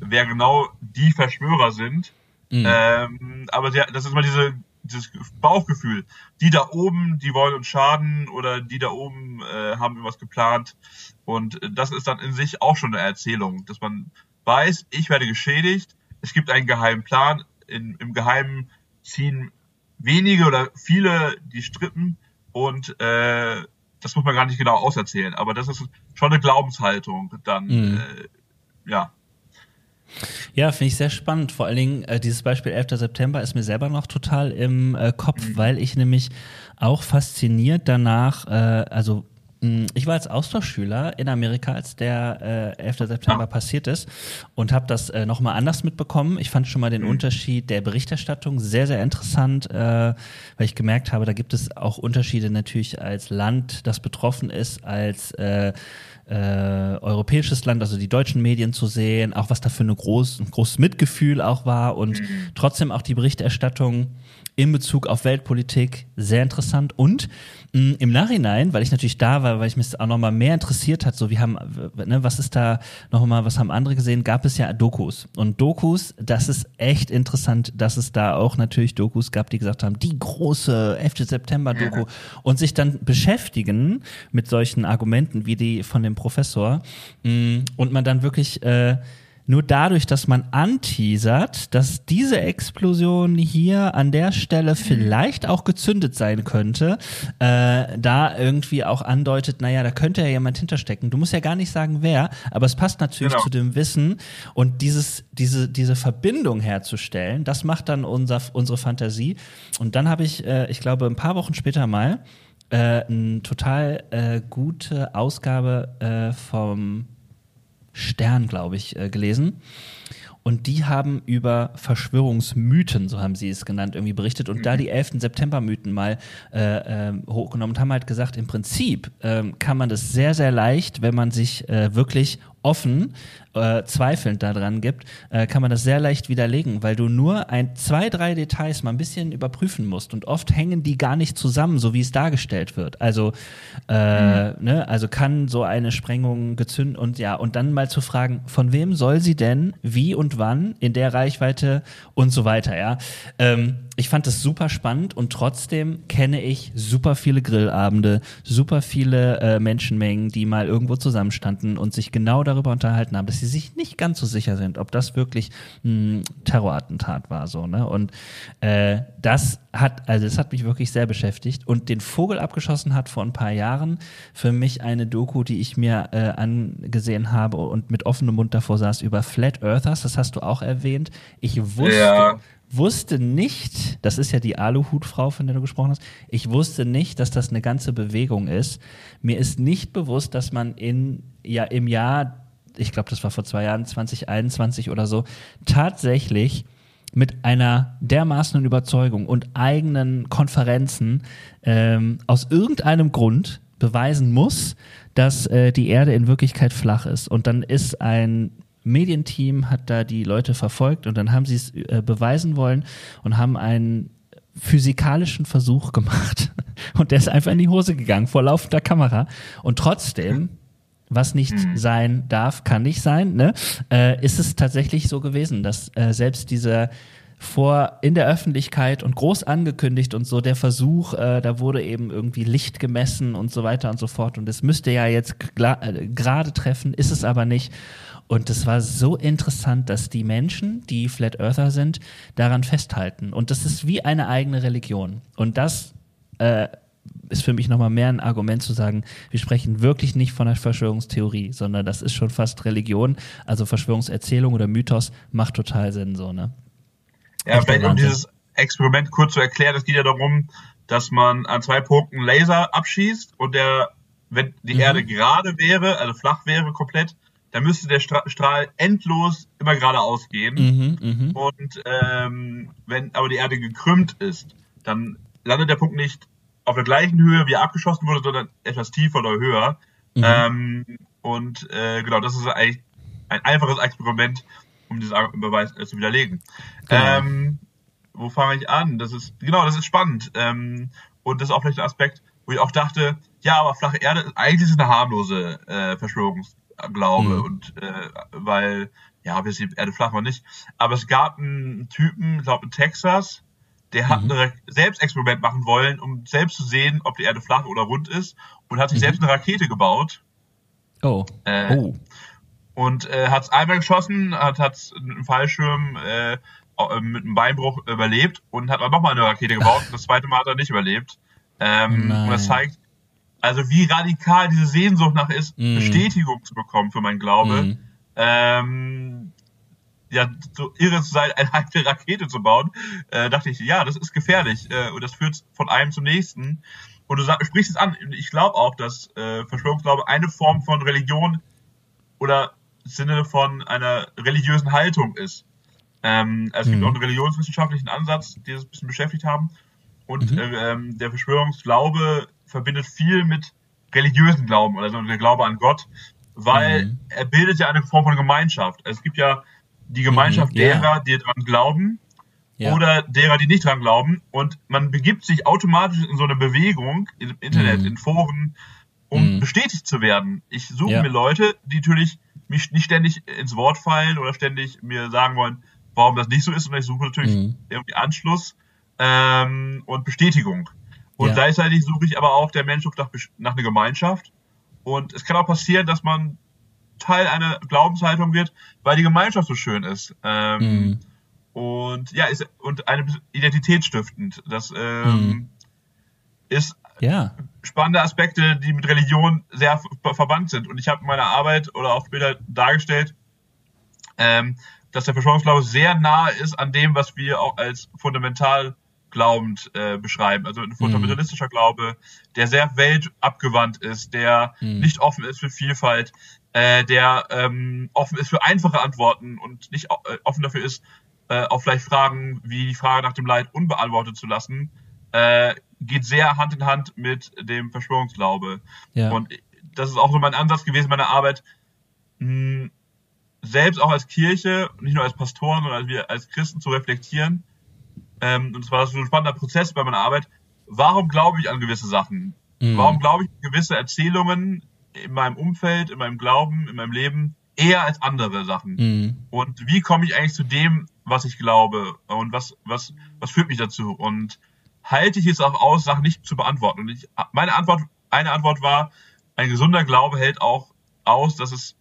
wer genau die Verschwörer sind. Mhm. Ähm, aber der, das ist mal diese dieses Bauchgefühl. Die da oben, die wollen uns schaden oder die da oben äh, haben irgendwas geplant. Und das ist dann in sich auch schon eine Erzählung, dass man weiß, ich werde geschädigt, es gibt einen geheimen Plan, in, im Geheimen ziehen wenige oder viele die Strippen und äh, das muss man gar nicht genau auserzählen, aber das ist schon eine Glaubenshaltung dann, mhm. äh, ja. Ja, finde ich sehr spannend. Vor allen Dingen äh, dieses Beispiel 11. September ist mir selber noch total im äh, Kopf, mhm. weil ich nämlich auch fasziniert danach, äh, also ich war als Austauschschüler in Amerika, als der äh, 11. September ah. passiert ist und habe das äh, nochmal anders mitbekommen. Ich fand schon mal den mhm. Unterschied der Berichterstattung sehr, sehr interessant, äh, weil ich gemerkt habe, da gibt es auch Unterschiede natürlich als Land, das betroffen ist, als äh, äh, europäisches Land, also die deutschen Medien zu sehen, auch was da für eine groß, ein großes Mitgefühl auch war und mhm. trotzdem auch die Berichterstattung in Bezug auf Weltpolitik sehr interessant und mh, mm, im Nachhinein, weil ich natürlich da war, weil ich mich auch noch mal mehr interessiert hat, so wie haben, ne, was ist da noch mal, was haben andere gesehen, gab es ja Dokus und Dokus, das ist echt interessant, dass es da auch natürlich Dokus gab, die gesagt haben, die große 11. September Doku ja. und sich dann beschäftigen mit solchen Argumenten wie die von dem Professor mh, mm, und man dann wirklich äh, nur dadurch, dass man anteasert, dass diese Explosion hier an der Stelle vielleicht auch gezündet sein könnte, äh, da irgendwie auch andeutet, naja, da könnte ja jemand hinterstecken. Du musst ja gar nicht sagen, wer, aber es passt natürlich genau. zu dem Wissen und dieses, diese, diese Verbindung herzustellen, das macht dann unser, unsere Fantasie. Und dann habe ich, äh, ich glaube, ein paar Wochen später mal äh, eine total äh, gute Ausgabe äh, vom Stern, glaube ich, äh, gelesen. Und die haben über Verschwörungsmythen, so haben sie es genannt, irgendwie berichtet und mhm. da die 11. September-Mythen mal äh, äh, hochgenommen und haben halt gesagt, im Prinzip äh, kann man das sehr, sehr leicht, wenn man sich äh, wirklich offen äh, zweifelnd daran gibt, äh, kann man das sehr leicht widerlegen, weil du nur ein, zwei, drei Details mal ein bisschen überprüfen musst und oft hängen die gar nicht zusammen, so wie es dargestellt wird. Also, äh, mhm. ne, also kann so eine Sprengung gezündet und ja, und dann mal zu fragen, von wem soll sie denn, wie und wann in der Reichweite und so weiter, ja. Ähm, ich fand das super spannend und trotzdem kenne ich super viele Grillabende, super viele äh, Menschenmengen, die mal irgendwo zusammenstanden und sich genau darüber unterhalten haben, dass sie sich nicht ganz so sicher sind, ob das wirklich ein Terrorattentat war, so, ne? Und äh, das hat, also es hat mich wirklich sehr beschäftigt und den Vogel abgeschossen hat vor ein paar Jahren für mich eine Doku, die ich mir äh, angesehen habe und mit offenem Mund davor saß über Flat Earthers, das hast du auch erwähnt. Ich wusste, ja wusste nicht, das ist ja die Aluhutfrau, von der du gesprochen hast, ich wusste nicht, dass das eine ganze Bewegung ist. Mir ist nicht bewusst, dass man in, ja, im Jahr ich glaube, das war vor zwei Jahren, 2021 oder so, tatsächlich mit einer dermaßenen Überzeugung und eigenen Konferenzen ähm, aus irgendeinem Grund beweisen muss, dass äh, die Erde in Wirklichkeit flach ist. Und dann ist ein Medienteam, hat da die Leute verfolgt und dann haben sie es äh, beweisen wollen und haben einen physikalischen Versuch gemacht. [laughs] Und der ist einfach in die Hose gegangen vor laufender Kamera. Und trotzdem was nicht mhm. sein darf, kann nicht sein, ne? Äh, ist es tatsächlich so gewesen, dass äh, selbst dieser vor in der Öffentlichkeit und groß angekündigt und so der Versuch, äh, da wurde eben irgendwie Licht gemessen und so weiter und so fort und es müsste ja jetzt äh, gerade treffen, ist es aber nicht. Und es war so interessant, dass die Menschen, die Flat Earther sind, daran festhalten. Und das ist wie eine eigene Religion. Und das äh, ist für mich nochmal mehr ein Argument zu sagen, wir sprechen wirklich nicht von einer Verschwörungstheorie, sondern das ist schon fast Religion. Also Verschwörungserzählung oder Mythos macht total Sinn, so, ne? Ja, Echt vielleicht um dieses Experiment kurz zu erklären, es geht ja darum, dass man an zwei Punkten Laser abschießt und der, wenn die mhm. Erde gerade wäre, also flach wäre komplett, dann müsste der Strahl endlos immer geradeaus gehen. Mhm, mh. Und ähm, wenn aber die Erde gekrümmt ist, dann landet der Punkt nicht auf der gleichen Höhe, wie er abgeschossen wurde, sondern etwas tiefer oder höher. Mhm. Ähm, und äh, genau, das ist eigentlich ein einfaches Experiment, um diesen Beweis äh, zu widerlegen. Genau. Ähm, wo fange ich an? Das ist genau, das ist spannend. Ähm, und das ist auch vielleicht ein Aspekt, wo ich auch dachte, ja, aber flache Erde, eigentlich ist es eine harmlose äh, Verschwörungsglaube mhm. und äh, weil ja, bis die Erde flach war nicht. Aber es gab einen Typen, ich glaube in Texas, der hat mhm. ein Selbstexperiment machen wollen, um selbst zu sehen, ob die Erde flach oder rund ist und hat sich mhm. selbst eine Rakete gebaut. Oh. Äh, oh. Und äh, hat es einmal geschossen, hat, hat einen Fallschirm äh, äh, mit einem Beinbruch überlebt und hat dann nochmal eine Rakete gebaut. das zweite Mal hat er nicht überlebt. Ähm, und das zeigt, also wie radikal diese Sehnsucht nach ist, mm. Bestätigung zu bekommen für meinen Glaube. Mm. Ähm, ja, so irre zu sein, eine eigene Rakete zu bauen, äh, dachte ich, ja, das ist gefährlich äh, und das führt von einem zum nächsten. Und du sag, sprichst es an. Ich glaube auch, dass äh, Verschwörungsglaube eine Form von Religion oder Sinne von einer religiösen Haltung ist. Ähm, also es mhm. gibt auch einen religionswissenschaftlichen Ansatz, die das ein bisschen beschäftigt haben. Und mhm. äh, ähm, der Verschwörungsglaube verbindet viel mit religiösen Glauben, also der Glaube an Gott, weil mhm. er bildet ja eine Form von Gemeinschaft. Es gibt ja die Gemeinschaft mhm, yeah. derer, die daran glauben, ja. oder derer, die nicht dran glauben. Und man begibt sich automatisch in so eine Bewegung im Internet, mhm. in Foren, um mhm. bestätigt zu werden. Ich suche ja. mir Leute, die natürlich mich nicht ständig ins Wort fallen oder ständig mir sagen wollen, warum das nicht so ist. Und ich suche natürlich mhm. irgendwie Anschluss ähm, und Bestätigung. Und ja. gleichzeitig suche ich aber auch der Mensch nach, nach einer Gemeinschaft. Und es kann auch passieren, dass man Teil einer Glaubenshaltung wird, weil die Gemeinschaft so schön ist. Ähm, mhm. Und ja, ist und eine Identität stiftend. Das ähm, mhm. ist ja. spannende Aspekte, die mit Religion sehr verbannt sind. Und ich habe in meiner Arbeit oder auch später dargestellt, ähm, dass der Verschwörungsglaube sehr nahe ist an dem, was wir auch als fundamental glaubend äh, beschreiben. Also ein fundamentalistischer mhm. Glaube, der sehr weltabgewandt ist, der mhm. nicht offen ist für Vielfalt, äh, der ähm, offen ist für einfache Antworten und nicht äh, offen dafür ist, äh, auch vielleicht Fragen wie die Frage nach dem Leid unbeantwortet zu lassen, äh, geht sehr Hand in Hand mit dem Verschwörungsglaube. Ja. Und das ist auch so mein Ansatz gewesen meiner Arbeit, mh, selbst auch als Kirche, nicht nur als Pastoren, sondern als wir als Christen zu reflektieren. Ähm, und es war so ein spannender Prozess bei meiner Arbeit. Warum glaube ich an gewisse Sachen? Mhm. Warum glaube ich an gewisse Erzählungen in meinem Umfeld, in meinem Glauben, in meinem Leben eher als andere Sachen? Mhm. Und wie komme ich eigentlich zu dem, was ich glaube? Und was, was, was führt mich dazu? Und halte ich es auch aus, Sachen nicht zu beantworten? Und ich, meine Antwort, eine Antwort war, ein gesunder Glaube hält auch aus, dass es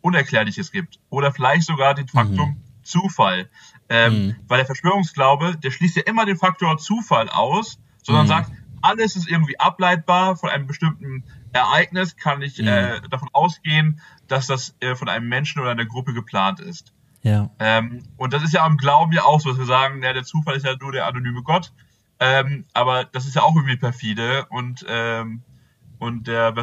Unerklärliches gibt. Oder vielleicht sogar den Faktum mhm. Zufall. Ähm, mhm. Weil der Verschwörungsglaube, der schließt ja immer den Faktor Zufall aus, sondern mhm. sagt, alles ist irgendwie ableitbar von einem bestimmten Ereignis, kann ich mhm. äh, davon ausgehen, dass das äh, von einem Menschen oder einer Gruppe geplant ist. Ja. Ähm, und das ist ja am Glauben ja auch so, dass wir sagen, ja, der Zufall ist ja nur der anonyme Gott. Ähm, aber das ist ja auch irgendwie perfide und ähm, und der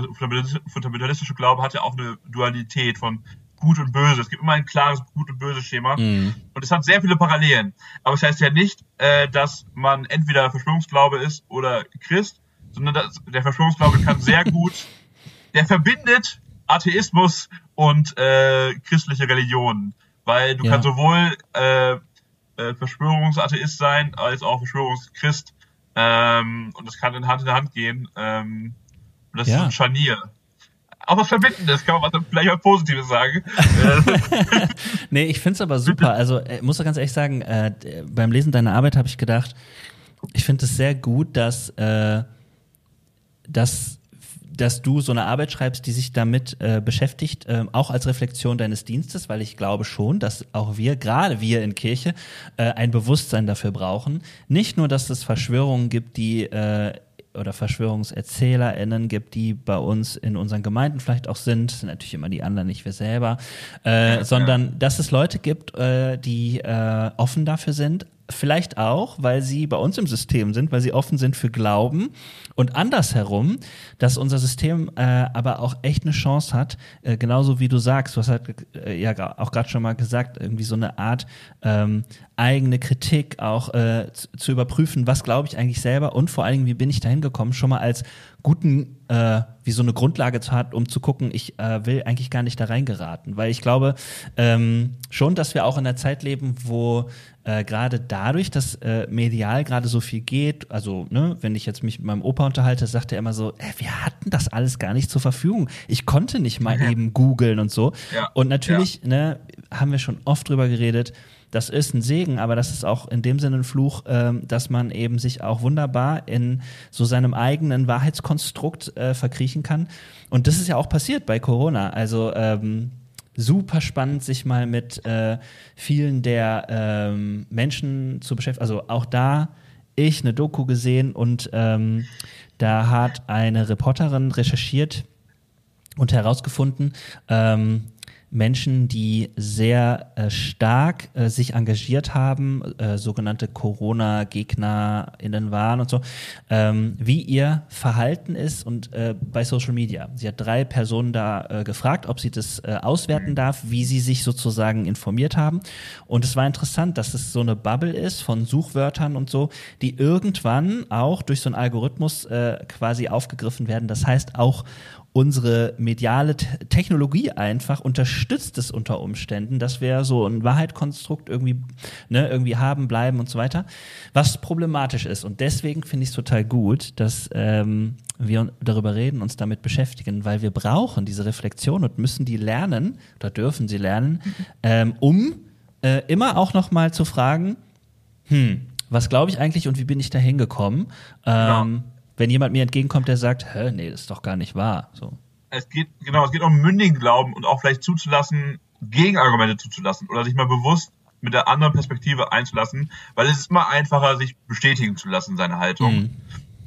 fundamentalistische Glaube hat ja auch eine Dualität von Gut und Böse. Es gibt immer ein klares Gut und Böse Schema. Mhm. Und es hat sehr viele Parallelen. Aber es heißt ja nicht, äh, dass man entweder Verschwörungsglaube ist oder Christ, sondern dass, der Verschwörungsglaube kann sehr gut, [laughs] der verbindet Atheismus und äh, christliche Religionen. Weil du ja. kannst sowohl äh, äh, Verschwörungsatheist sein als auch Verschwörungschrist. Ähm, und das kann in Hand in Hand gehen. Ähm, und das ja. ist ein Scharnier. Auch was Verbindendes, kann man was vielleicht auch Positives sagen. [laughs] nee, ich find's aber super. [laughs] Also, ich äh, muss ganz ehrlich sagen, äh, beim Lesen deiner Arbeit habe ich gedacht, ich finde es sehr gut, dass, äh, dass dass du so eine Arbeit schreibst, die sich damit äh, beschäftigt, äh, auch als Reflexion deines Dienstes, weil ich glaube schon, dass auch wir, gerade wir in Kirche, äh, ein Bewusstsein dafür brauchen. Nicht nur, dass es Verschwörungen gibt, die äh, oder VerschwörungserzählerInnen gibt, die bei uns in unseren Gemeinden vielleicht auch sind, das sind natürlich immer die anderen, nicht wir selber, äh, ja, sondern ja. dass es Leute gibt, äh, die äh, offen dafür sind, vielleicht auch, weil sie bei uns im System sind, weil sie offen sind für Glauben und andersherum, dass unser System äh, aber auch echt eine Chance hat, äh, genauso wie du sagst, du hast halt äh, ja auch gerade schon mal gesagt, irgendwie so eine Art ähm, eigene Kritik auch äh, zu, zu überprüfen, was glaube ich eigentlich selber und vor allen Dingen, wie bin ich dahin gekommen, schon mal als guten, äh, wie so eine Grundlage zu hat, um zu gucken, ich äh, will eigentlich gar nicht da reingeraten. Weil ich glaube ähm, schon, dass wir auch in einer Zeit leben, wo äh, gerade dadurch, dass äh, medial gerade so viel geht, also ne, wenn ich jetzt mich mit meinem Opa unterhalte, sagt er immer so, äh, wir hatten das alles gar nicht zur Verfügung. Ich konnte nicht mal mhm. eben googeln und so. Ja. Und natürlich, ja. ne, haben wir schon oft drüber geredet, das ist ein Segen, aber das ist auch in dem Sinne ein Fluch, ähm, dass man eben sich auch wunderbar in so seinem eigenen Wahrheitskonstrukt äh, verkriechen kann. Und das ist ja auch passiert bei Corona. Also ähm, super spannend, sich mal mit äh, vielen der ähm, Menschen zu beschäftigen. Also auch da ich eine Doku gesehen und ähm, da hat eine Reporterin recherchiert und herausgefunden, ähm, Menschen, die sehr äh, stark äh, sich engagiert haben, äh, sogenannte Corona-GegnerInnen waren und so, ähm, wie ihr Verhalten ist und äh, bei Social Media. Sie hat drei Personen da äh, gefragt, ob sie das äh, auswerten darf, wie sie sich sozusagen informiert haben. Und es war interessant, dass es so eine Bubble ist von Suchwörtern und so, die irgendwann auch durch so einen Algorithmus quasi aufgegriffen werden. Das heißt, auch unsere mediale Technologie einfach unterstützt es unter Umständen, dass wir so ein Wahrheitskonstrukt irgendwie, ne, irgendwie haben, bleiben und so weiter, was problematisch ist. Und deswegen finde ich es total gut, dass ähm, wir darüber reden, uns damit beschäftigen, weil wir brauchen diese Reflexion und müssen die lernen, oder dürfen sie lernen, ähm, um äh, immer auch nochmal zu fragen, hm, was glaube ich eigentlich und wie bin ich da hingekommen? Ähm, ja wenn jemand mir entgegenkommt, der sagt, hä, nee, das ist doch gar nicht wahr. So. Es geht, genau, es geht um mündigen Glauben und auch vielleicht zuzulassen, Gegenargumente zuzulassen oder sich mal bewusst mit der anderen Perspektive einzulassen, weil es ist immer einfacher, sich bestätigen zu lassen, seine Haltung. Mhm.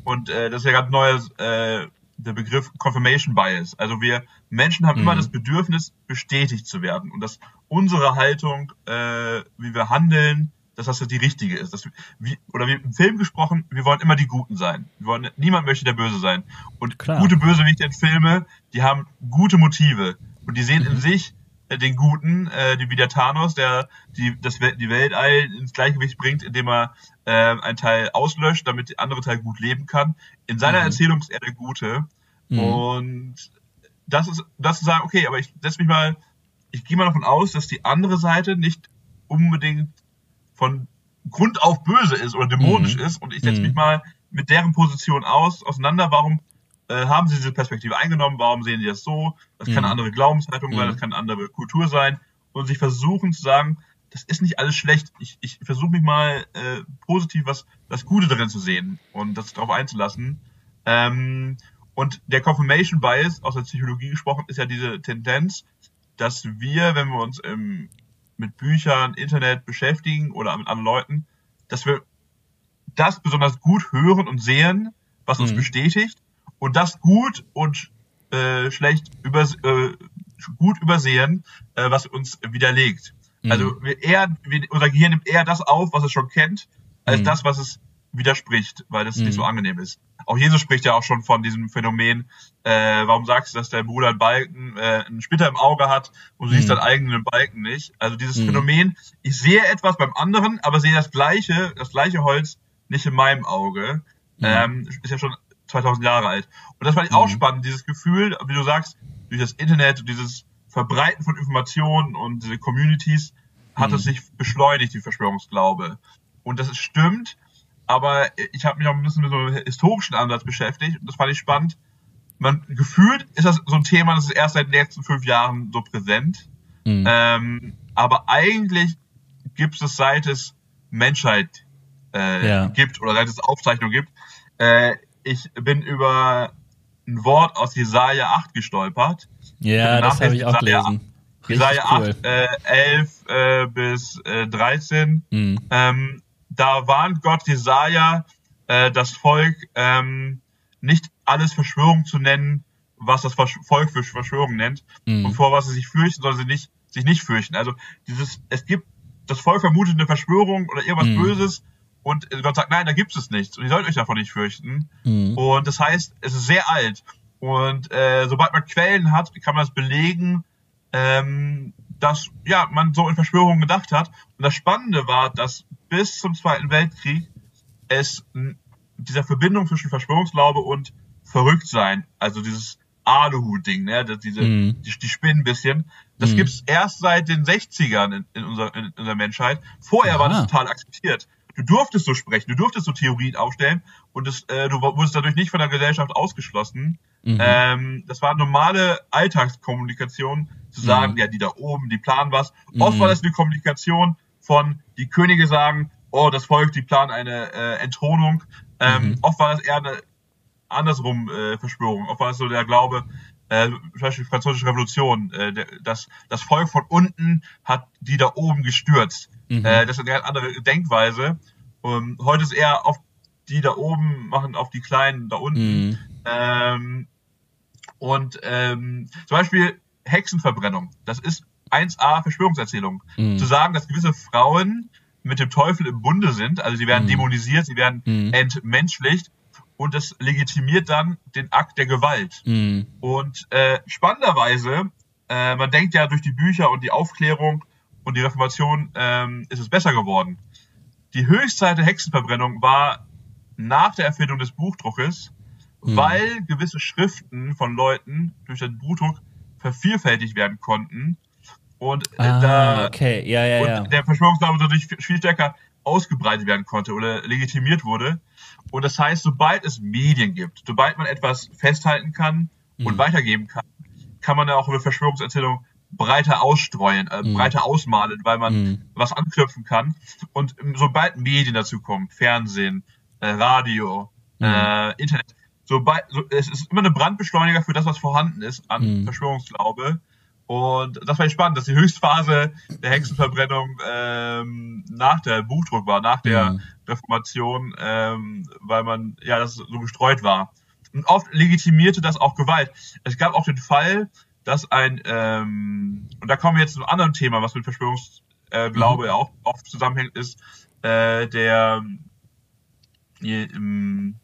Und äh, das ist ja gerade neues, äh, der Begriff Confirmation Bias. Also wir Menschen haben mhm. immer das Bedürfnis, bestätigt zu werden und dass unsere Haltung, äh, wie wir handeln, dass das die richtige ist. Dass, wie, oder wie im Film gesprochen, wir wollen immer die Guten sein. Wir wollen, niemand möchte der Böse sein. Und Klar. gute Bösewichte in Filme, die haben gute Motive. Und die sehen mhm. in sich äh, den Guten, äh, die wie der Thanos, der die, das, die Weltall ins Gleichgewicht bringt, indem er äh, einen Teil auslöscht, damit der andere Teil gut leben kann. In seiner mhm. Erzählung ist er der Gute. Mhm. Und das ist, das zu sagen, okay, aber ich setze mich mal, ich gehe mal davon aus, dass die andere Seite nicht unbedingt von Grund auf böse ist oder dämonisch mhm. ist und ich setze mhm. mich mal mit deren Position aus, auseinander, warum äh, haben sie diese Perspektive eingenommen, warum sehen sie das so, das mhm. kann eine andere Glaubenshaltung sein, das mhm. kann eine andere Kultur sein und sich versuchen zu sagen, das ist nicht alles schlecht, ich, ich versuche mich mal äh, positiv was, was Gute darin zu sehen und das darauf einzulassen. Ähm, und der Confirmation Bias, aus der Psychologie gesprochen, ist ja diese Tendenz, dass wir, wenn wir uns im mit Büchern, Internet beschäftigen oder mit anderen Leuten, dass wir das besonders gut hören und sehen, was uns mhm. bestätigt und das gut und äh, schlecht über, äh, gut übersehen, äh, was uns widerlegt. Mhm. Also wir eher, wir, unser Gehirn nimmt eher das auf, was es schon kennt, als mhm. das, was es widerspricht, weil das nicht so mhm. angenehm ist. Auch Jesus spricht ja auch schon von diesem Phänomen, äh, warum sagst du, dass der Bruder einen Balken, äh, einen Splitter im Auge hat und du siehst mhm. deinen eigenen Balken nicht? Also dieses mhm. Phänomen, ich sehe etwas beim anderen, aber sehe das gleiche, das gleiche Holz nicht in meinem Auge. Mhm. Ähm, ist ja schon 2000 Jahre alt. Und das fand ich auch mhm. spannend, dieses Gefühl, wie du sagst, durch das Internet und dieses Verbreiten von Informationen und diese Communities hat es mhm. sich beschleunigt, die Verschwörungsglaube. Und das stimmt, aber ich habe mich auch ein bisschen mit so einem historischen Ansatz beschäftigt und das fand ich spannend. Man gefühlt ist das so ein Thema, das ist erst seit den letzten fünf Jahren so präsent. Mhm. Ähm, aber eigentlich gibt es seit es Menschheit äh, ja. gibt oder seit es Aufzeichnungen gibt. Äh, ich bin über ein Wort aus Jesaja 8 gestolpert. Ja, das habe ich auch gelesen. Jesaja cool. 8, äh, 11 äh, bis äh, 13. Mhm. Ähm, da warnt Gott Jesaja, äh, das Volk ähm, nicht alles Verschwörung zu nennen, was das Volk für Verschwörung nennt mhm. und vor was sie sich fürchten, soll sie nicht sich nicht fürchten. Also dieses, es gibt das Volk vermutet eine Verschwörung oder irgendwas mhm. Böses und Gott sagt, nein, da gibt es nichts und ihr sollt euch davon nicht fürchten. Mhm. Und das heißt, es ist sehr alt und äh, sobald man Quellen hat, kann man das belegen, ähm, dass ja man so in Verschwörungen gedacht hat. Und das Spannende war, dass bis zum Zweiten Weltkrieg es dieser Verbindung zwischen Verschwörungsglaube und Verrücktsein, also dieses Aluhut-Ding, ne, diese, mhm. die, die Spinnen ein bisschen, das mhm. gibt's erst seit den 60ern in, in, unserer, in unserer Menschheit. Vorher Aha. war das total akzeptiert. Du durftest so sprechen, du durftest so Theorien aufstellen und das, äh, du wurdest dadurch nicht von der Gesellschaft ausgeschlossen. Mhm. Ähm, das war normale Alltagskommunikation, zu sagen, mhm. ja, die da oben, die planen was. Oft war mhm. das eine Kommunikation, von die Könige sagen, oh, das Volk, die planen eine äh, Entthronung. Ähm, mhm. Oft war das eher eine andersrum äh, Verschwörung. Oft war es so der Glaube, äh, zum Beispiel die Französische Revolution, äh, der, das, das Volk von unten hat die da oben gestürzt. Mhm. Äh, das ist eine ganz andere Denkweise. Um, heute ist eher auf die da oben machen auf die Kleinen da unten. Mhm. Ähm, und ähm, zum Beispiel Hexenverbrennung. Das ist 1a Verschwörungserzählung. Mhm. Zu sagen, dass gewisse Frauen mit dem Teufel im Bunde sind, also sie werden mhm. dämonisiert, sie werden mhm. entmenschlicht und das legitimiert dann den Akt der Gewalt. Mhm. Und äh, spannenderweise, äh, man denkt ja durch die Bücher und die Aufklärung und die Reformation ähm, ist es besser geworden. Die Höchstzeit der Hexenverbrennung war nach der Erfindung des Buchdruckes, mhm. weil gewisse Schriften von Leuten durch den Buchdruck vervielfältigt werden konnten. Und ah, da okay. ja, ja, und ja. der Verschwörungsglaube dadurch viel stärker ausgebreitet werden konnte oder legitimiert wurde. Und das heißt, sobald es Medien gibt, sobald man etwas festhalten kann und mhm. weitergeben kann, kann man ja auch eine Verschwörungserzählung breiter ausstreuen, äh, mhm. breiter ausmalen, weil man mhm. was anknüpfen kann. Und sobald Medien dazu kommen, Fernsehen, äh, Radio, mhm. äh, Internet, sobald, so, es ist immer eine Brandbeschleuniger für das, was vorhanden ist an mhm. Verschwörungsglaube. Und das war spannend, dass die Höchstphase der Hexenverbrennung ähm, nach der Buchdruck war, nach der mhm. Reformation, ähm, weil man ja das so gestreut war. Und oft legitimierte das auch Gewalt. Es gab auch den Fall, dass ein ähm, und da kommen wir jetzt zu einem anderen Thema, was mit Verschwörungsglaube mhm. auch oft zusammenhängt, ist äh, der ähm,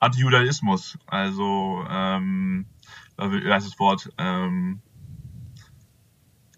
Antijudaismus. Also ähm, wie heißt das Wort? Ähm,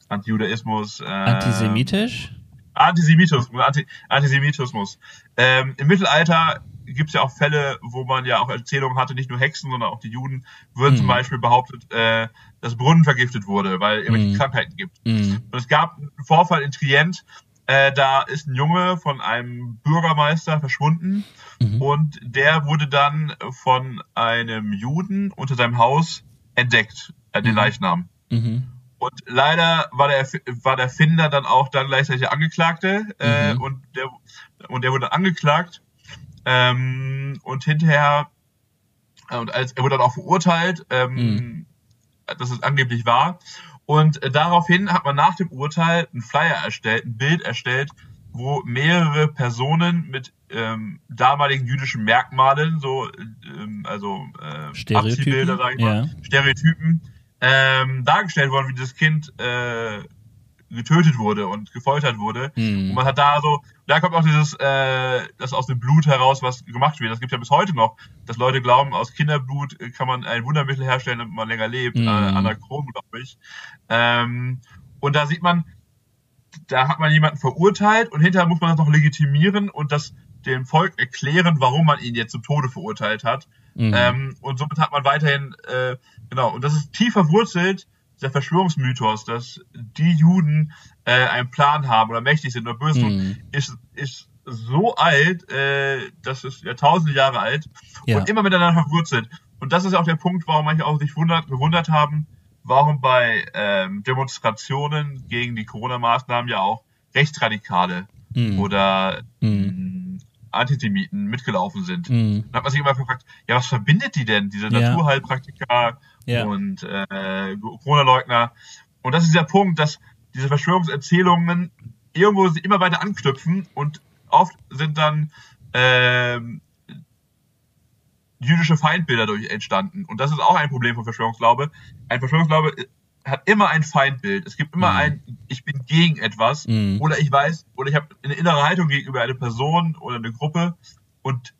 Antijudaismus. Äh, Antisemitisch? Antisemitismus. Anti, Antisemitismus. Ähm, Im Mittelalter gibt es ja auch Fälle, wo man ja auch Erzählungen hatte, nicht nur Hexen, sondern auch die Juden, würden mhm. zum Beispiel behauptet, äh, dass Brunnen vergiftet wurde, weil es irgendwelche mhm. Krankheiten gibt. Mhm. Und es gab einen Vorfall in Trient, äh, da ist ein Junge von einem Bürgermeister verschwunden mhm. und der wurde dann von einem Juden unter seinem Haus entdeckt, äh, den mhm. Leichnam. Mhm. Und leider war der, war der Finder dann auch dann gleichzeitig der Angeklagte äh, mhm. und, der, und der wurde angeklagt ähm, und hinterher äh, und als er wurde dann auch verurteilt, ähm, mhm. dass es angeblich war. Und äh, daraufhin hat man nach dem Urteil ein Flyer erstellt, ein Bild erstellt, wo mehrere Personen mit ähm, damaligen jüdischen Merkmalen, so ähm, also äh, Stereotypen, sag ich mal, ja. Stereotypen, ähm, dargestellt worden, wie dieses Kind äh, getötet wurde und gefoltert wurde. Mhm. Und man hat da so, da kommt auch dieses, äh, das aus dem Blut heraus, was gemacht wird. Das gibt ja bis heute noch, dass Leute glauben, aus Kinderblut kann man ein Wundermittel herstellen, damit man länger lebt. Mhm. Äh, Anachrom, glaube ich. Ähm, und da sieht man, da hat man jemanden verurteilt und hinterher muss man das noch legitimieren und das dem Volk erklären, warum man ihn jetzt zum Tode verurteilt hat. Mhm. Ähm, und somit hat man weiterhin, äh, genau, und das ist tief verwurzelt, der Verschwörungsmythos, dass die Juden äh, einen Plan haben oder mächtig sind oder böse, mhm. ist, ist so alt, äh, das ist ja tausende Jahre alt ja. und immer miteinander verwurzelt. Und das ist auch der Punkt, warum manche auch sich wundert, gewundert haben, warum bei ähm, Demonstrationen gegen die Corona-Maßnahmen ja auch Rechtsradikale mhm. oder mhm. Antisemiten mitgelaufen sind. Mhm. Dann hat man sich immer gefragt, ja, was verbindet die denn, diese ja. Naturheilpraktiker ja. und äh, Corona-Leugner? Und das ist der Punkt, dass diese Verschwörungserzählungen irgendwo immer weiter anknüpfen und oft sind dann äh, jüdische Feindbilder dadurch entstanden. Und das ist auch ein Problem von Verschwörungsglaube. Ein Verschwörungsglaube hat immer ein Feindbild. Es gibt immer mhm. ein, ich bin gegen etwas mhm. oder ich weiß oder ich habe eine innere Haltung gegenüber einer Person oder eine Gruppe und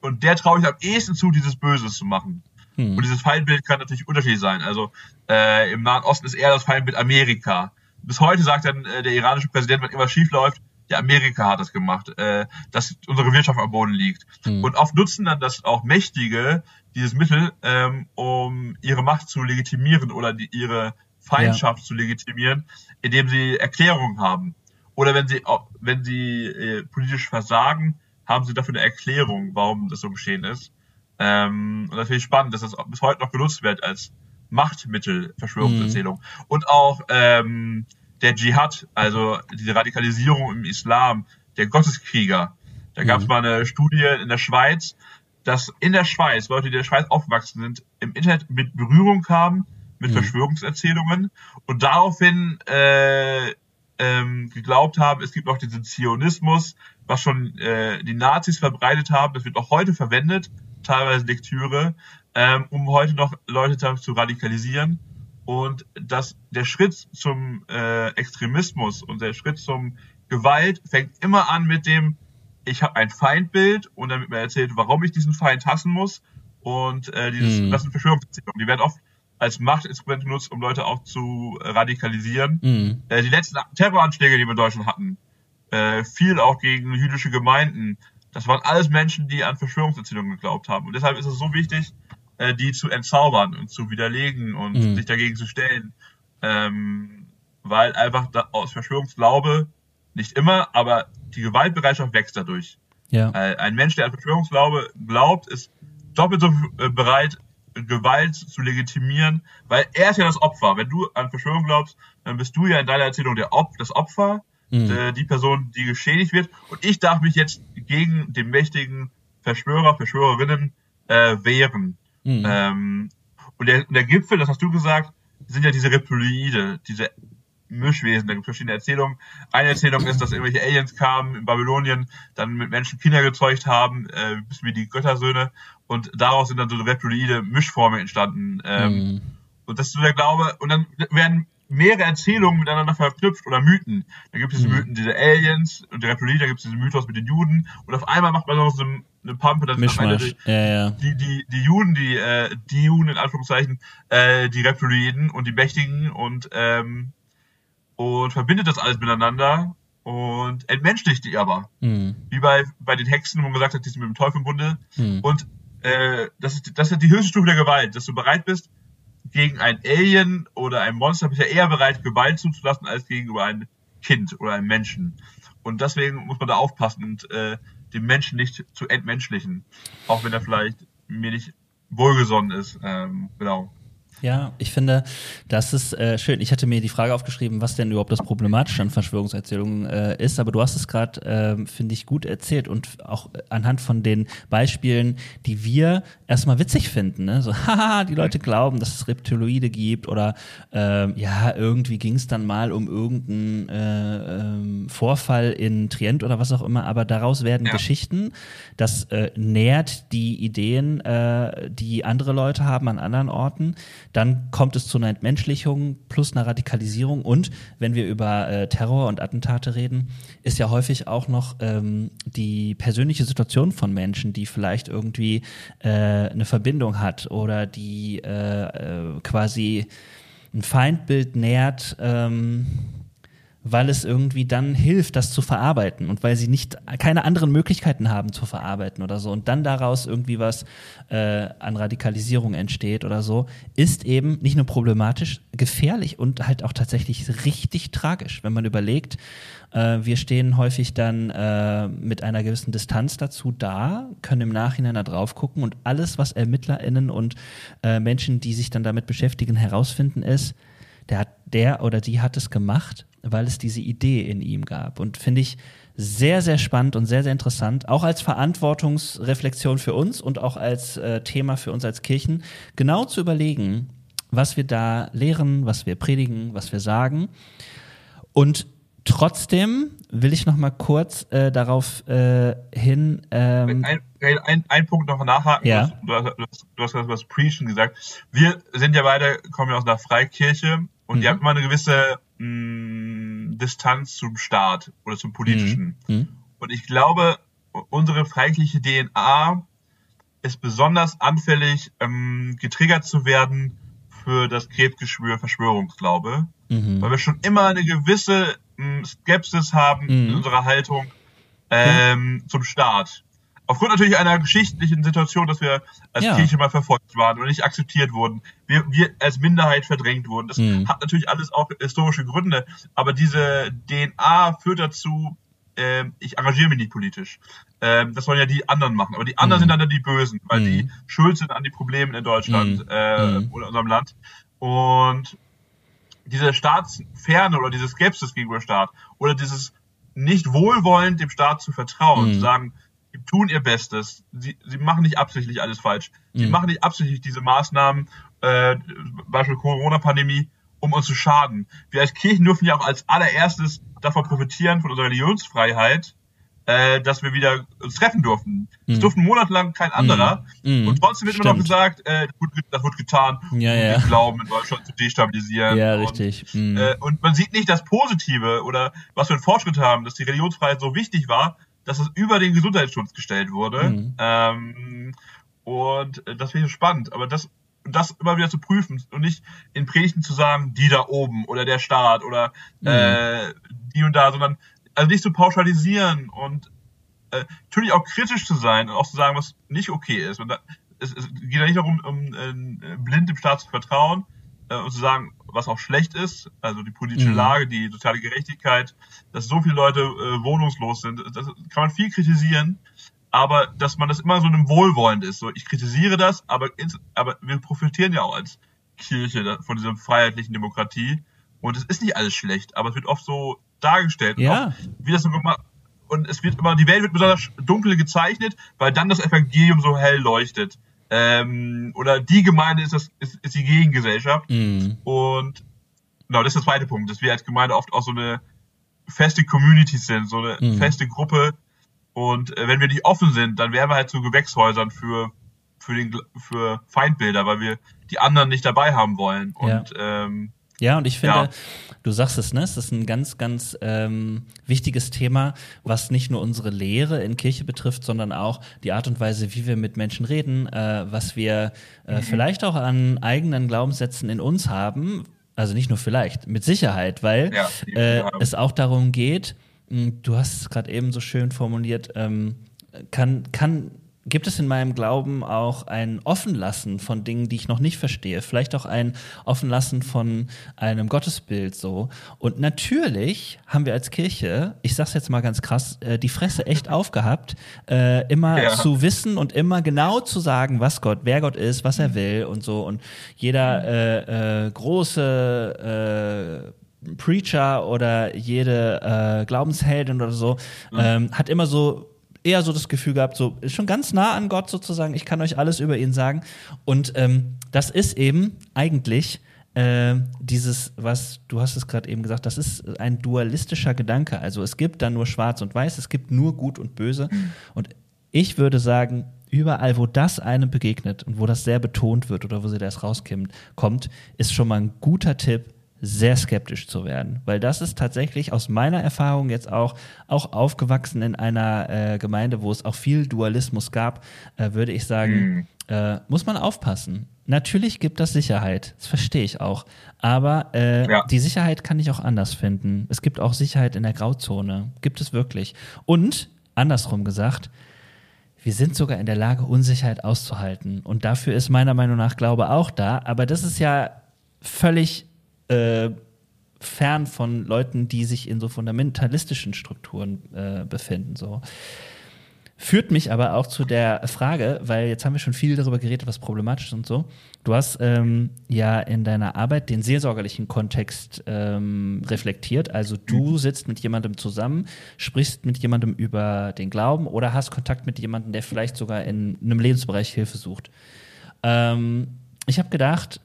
und der traue ich am ehesten zu, dieses Böses zu machen. Mhm. Und dieses Feindbild kann natürlich unterschiedlich sein. Also äh, im Nahen Osten ist eher das Feindbild Amerika. Bis heute sagt dann äh, der iranische Präsident, wenn immer schief läuft, ja, Amerika hat das gemacht, äh, dass unsere Wirtschaft am Boden liegt. Mhm. Und oft nutzen dann das auch Mächtige, dieses Mittel, ähm, um ihre Macht zu legitimieren oder die, ihre Feindschaft ja. zu legitimieren, indem sie Erklärungen haben. Oder wenn sie, wenn sie äh, politisch versagen, haben sie dafür eine Erklärung, warum das so geschehen ist. Ähm, und das finde ich spannend, dass das bis heute noch genutzt wird als Machtmittel, Verschwörungserzählung. Mhm. Und auch ähm, der Dschihad, also diese Radikalisierung im Islam, der Gotteskrieger. Da gab es mhm. mal eine Studie in der Schweiz, dass in der Schweiz, Leute, die in der Schweiz aufgewachsen sind, im Internet mit Berührung kamen mit mhm. Verschwörungserzählungen und daraufhin äh, ähm, geglaubt haben, es gibt noch diesen Zionismus, was schon äh, die Nazis verbreitet haben, das wird auch heute verwendet, teilweise Lektüre, ähm, um heute noch Leute zu radikalisieren. Und dass der Schritt zum äh, Extremismus und der Schritt zum Gewalt fängt immer an mit dem, ich habe ein Feindbild und dann wird mir erzählt, warum ich diesen Feind hassen muss. Und äh, dieses, mm. das sind Verschwörungserzählungen. Die werden oft als Machtinstrument genutzt, um Leute auch zu äh, radikalisieren. Mm. Äh, die letzten Terroranschläge, die wir in Deutschland hatten, äh, viel auch gegen jüdische Gemeinden, das waren alles Menschen, die an Verschwörungserzählungen geglaubt haben. Und deshalb ist es so wichtig, äh, die zu entzaubern und zu widerlegen und mm. sich dagegen zu stellen. Ähm, weil einfach da, aus Verschwörungsglaube, nicht immer, aber die Gewaltbereitschaft wächst dadurch. Ja. Ein Mensch, der an Verschwörungsglaube glaubt, ist doppelt so äh, bereit, Gewalt zu legitimieren, weil er ist ja das Opfer. Wenn du an Verschwörung glaubst, dann bist du ja in deiner Erzählung der Op das Opfer, mhm. äh, die Person, die geschädigt wird. Und ich darf mich jetzt gegen den mächtigen Verschwörer, Verschwörerinnen äh, wehren. Mhm. Ähm, und der, der Gipfel, das hast du gesagt, sind ja diese Reptiloide, diese Mischwesen, da gibt es verschiedene Erzählungen. Eine Erzählung ist, dass irgendwelche Aliens kamen in Babylonien, dann mit Menschen Kinder gezeugt haben, äh, bis wie die Göttersöhne, und daraus sind dann so reptiloide Mischformen entstanden. Ähm, mhm. Und das ist so der Glaube, und dann werden mehrere Erzählungen miteinander verknüpft oder Mythen. Da gibt es diese mhm. Mythen diese Aliens und die Reptiloide, da gibt es diesen Mythos mit den Juden und auf einmal macht man noch so eine Pampe, dass die, ja, ja. die, die, die Juden, die, äh, die Juden in Anführungszeichen, äh, die Reptiloiden und die Mächtigen und ähm, und verbindet das alles miteinander und entmenschlicht die aber. Mhm. Wie bei, bei den Hexen, wo man gesagt hat, die sind mit dem Teufel im Bunde. Mhm. Und äh, das, ist, das ist die höchste Stufe der Gewalt, dass du bereit bist, gegen ein Alien oder ein Monster bist ja eher bereit, Gewalt zuzulassen, als gegenüber ein Kind oder einem Menschen. Und deswegen muss man da aufpassen und äh, den Menschen nicht zu entmenschlichen. Auch wenn er vielleicht mir nicht wohlgesonnen ist. Ähm, genau. Ja, ich finde, das ist äh, schön. Ich hatte mir die Frage aufgeschrieben, was denn überhaupt das Problematische an Verschwörungserzählungen äh, ist, aber du hast es gerade, äh, finde ich, gut erzählt und auch anhand von den Beispielen, die wir erstmal witzig finden. Ne? So, [laughs] haha, die Leute glauben, dass es Reptiloide gibt oder äh, ja, irgendwie ging es dann mal um irgendeinen äh, äh, Vorfall in Trient oder was auch immer, aber daraus werden ja. Geschichten, das äh, nährt die Ideen, äh, die andere Leute haben an anderen Orten dann kommt es zu einer Entmenschlichung plus einer Radikalisierung. Und wenn wir über äh, Terror und Attentate reden, ist ja häufig auch noch ähm, die persönliche Situation von Menschen, die vielleicht irgendwie äh, eine Verbindung hat oder die äh, äh quasi ein Feindbild nährt. Ähm, weil es irgendwie dann hilft, das zu verarbeiten und weil sie nicht keine anderen Möglichkeiten haben zu verarbeiten oder so. Und dann daraus irgendwie was äh, an Radikalisierung entsteht oder so, ist eben nicht nur problematisch, gefährlich und halt auch tatsächlich richtig tragisch, wenn man überlegt, äh, wir stehen häufig dann äh, mit einer gewissen Distanz dazu da, können im Nachhinein da drauf gucken und alles, was ErmittlerInnen und äh, Menschen, die sich dann damit beschäftigen, herausfinden, ist, der, hat, der oder die hat es gemacht weil es diese Idee in ihm gab. Und finde ich sehr, sehr spannend und sehr, sehr interessant, auch als Verantwortungsreflexion für uns und auch als äh, Thema für uns als Kirchen, genau zu überlegen, was wir da lehren, was wir predigen, was wir sagen. Und trotzdem will ich noch mal kurz äh, darauf äh, hin. Ähm, ein, ein, ein, Punkt noch nachhaken. Ja. Du, hast, du, hast, du hast was Preachen gesagt. Wir sind ja beide, kommen ja aus einer Freikirche und mhm. die haben immer eine gewisse mh, mm, Distanz zum Staat oder zum Politischen. Mhm. mhm. Und ich glaube, unsere freikirchliche DNA ist besonders anfällig, ähm, getriggert zu werden für das Krebsgeschwür Verschwörungsglaube, mhm. weil wir schon immer eine gewisse mh, mm, Skepsis haben in mhm. unserer Haltung ähm, zum Staat aufgrund natürlich einer geschichtlichen Situation, dass wir als ja. Kirche mal verfolgt waren und nicht akzeptiert wurden, wir, wir als Minderheit verdrängt wurden. Das mhm. hat natürlich alles auch historische Gründe, aber diese DNA führt dazu, äh, ich engagiere mich nicht politisch. Äh, das sollen ja die anderen machen, aber die anderen mhm. sind dann die Bösen, weil mhm. die schuld sind an die Probleme in Deutschland mhm. äh, mhm. oder unserem Land. Und diese Staatsferne oder diese Skepsis gegenüber Staat oder dieses nicht wohlwollend dem Staat zu vertrauen, mhm. zu sagen, tun ihr Bestes. Sie, sie machen nicht absichtlich alles falsch. Sie Mhm. machen nicht absichtlich diese Maßnahmen, äh, Beispiel Corona-Pandemie, um uns zu schaden. Wir als Kirchen dürfen ja auch als allererstes davon profitieren, von unserer Religionsfreiheit, äh, dass wir wieder uns treffen durften. Das Mhm. durften monatelang kein anderer. Mhm. Und trotzdem wird immer noch gesagt, äh, das wird- getan, Ja, um ja. den Glauben in Deutschland zu destabilisieren. Ja, Und richtig. Mhm. äh, und man sieht nicht das Positive oder was wir einen Fortschritt haben, dass die Religionsfreiheit so wichtig war, dass es über den Gesundheitsschutz gestellt wurde. Mhm. Ähm, und das finde ich spannend. Aber das, das immer wieder zu prüfen und nicht in Predigten zu sagen, die da oben oder der Staat oder Mhm. äh, die und da, sondern also nicht zu pauschalisieren und äh, natürlich auch kritisch zu sein und auch zu sagen, was nicht okay ist. Und da, es, es geht ja nicht darum, um äh, blind dem Staat zu vertrauen äh, und zu sagen, was auch schlecht ist, also die politische Mhm. Lage, die soziale Gerechtigkeit, dass so viele Leute äh, wohnungslos sind, das kann man viel kritisieren, aber dass man das immer so einem Wohlwollend ist. So, ich kritisiere das, aber, ins, aber wir profitieren ja auch als Kirche von dieser freiheitlichen Demokratie. Und es ist nicht alles schlecht, aber es wird oft so dargestellt. Ja. auch, wie das gemacht und es wird immer, die Welt wird besonders dunkel gezeichnet, weil dann das Evangelium so hell leuchtet. Ähm, oder die Gemeinde ist das, ist, ist die Gegengesellschaft. Mhm. Und genau, das ist der zweite Punkt, dass wir als Gemeinde oft auch so eine feste Community sind, so eine Mhm. feste Gruppe. Und äh, wenn wir nicht offen sind, dann wären wir halt zu Gewächshäusern für, für, den, für Feindbilder, weil wir die anderen nicht dabei haben wollen. Und ähm, Ja, und ich finde, Ja. du sagst es, ne? Es ist ein ganz, ganz ähm, wichtiges Thema, was nicht nur unsere Lehre in Kirche betrifft, sondern auch die Art und Weise, wie wir mit Menschen reden, äh, was wir Mhm. äh, vielleicht auch an eigenen Glaubenssätzen in uns haben. Also nicht nur vielleicht, mit Sicherheit, weil Ja, äh, es auch darum geht, mh, du hast es gerade eben so schön formuliert, ähm, kann, kann, gibt es in meinem Glauben auch ein Offenlassen von Dingen, die ich noch nicht verstehe, vielleicht auch ein Offenlassen von einem Gottesbild so. Und natürlich haben wir als Kirche, ich sag's jetzt mal ganz krass, äh, die Fresse echt aufgehabt, äh, immer Ja. zu wissen und immer genau zu sagen, was Gott, wer Gott ist, was er will und so. Und jeder äh, äh, große äh, Preacher oder jede äh, Glaubensheldin oder so ähm, hat immer so eher so das Gefühl gehabt, so ist schon ganz nah an Gott sozusagen. Ich kann euch alles über ihn sagen. Und ähm, das ist eben eigentlich äh, dieses, was du hast es gerade eben gesagt, das ist ein dualistischer Gedanke. Also es gibt da nur Schwarz und Weiß, es gibt nur Gut und Böse. Und ich würde sagen, überall, wo das einem begegnet und wo das sehr betont wird oder wo sie das rauskommt, kommt, ist schon mal ein guter Tipp, sehr skeptisch zu werden. Weil das ist tatsächlich aus meiner Erfahrung jetzt auch, auch aufgewachsen in einer äh, Gemeinde, wo es auch viel Dualismus gab, äh, würde ich sagen, äh, muss man aufpassen. Natürlich gibt das Sicherheit, das verstehe ich auch. Aber äh, Ja. die Sicherheit kann ich auch anders finden. Es gibt auch Sicherheit in der Grauzone. Gibt es wirklich. Und, andersrum gesagt, wir sind sogar in der Lage, Unsicherheit auszuhalten. Und dafür ist meiner Meinung nach Glaube auch da. Aber das ist ja völlig äh, fern von Leuten, die sich in so fundamentalistischen Strukturen äh, befinden. So. Führt mich aber auch zu der Frage, weil jetzt haben wir schon viel darüber geredet, was problematisch ist und so. Du hast ähm, ja in deiner Arbeit den seelsorgerlichen Kontext ähm, reflektiert. Also du sitzt mit jemandem zusammen, sprichst mit jemandem über den Glauben oder hast Kontakt mit jemandem, der vielleicht sogar in einem Lebensbereich Hilfe sucht. Ähm, ich habe gedacht,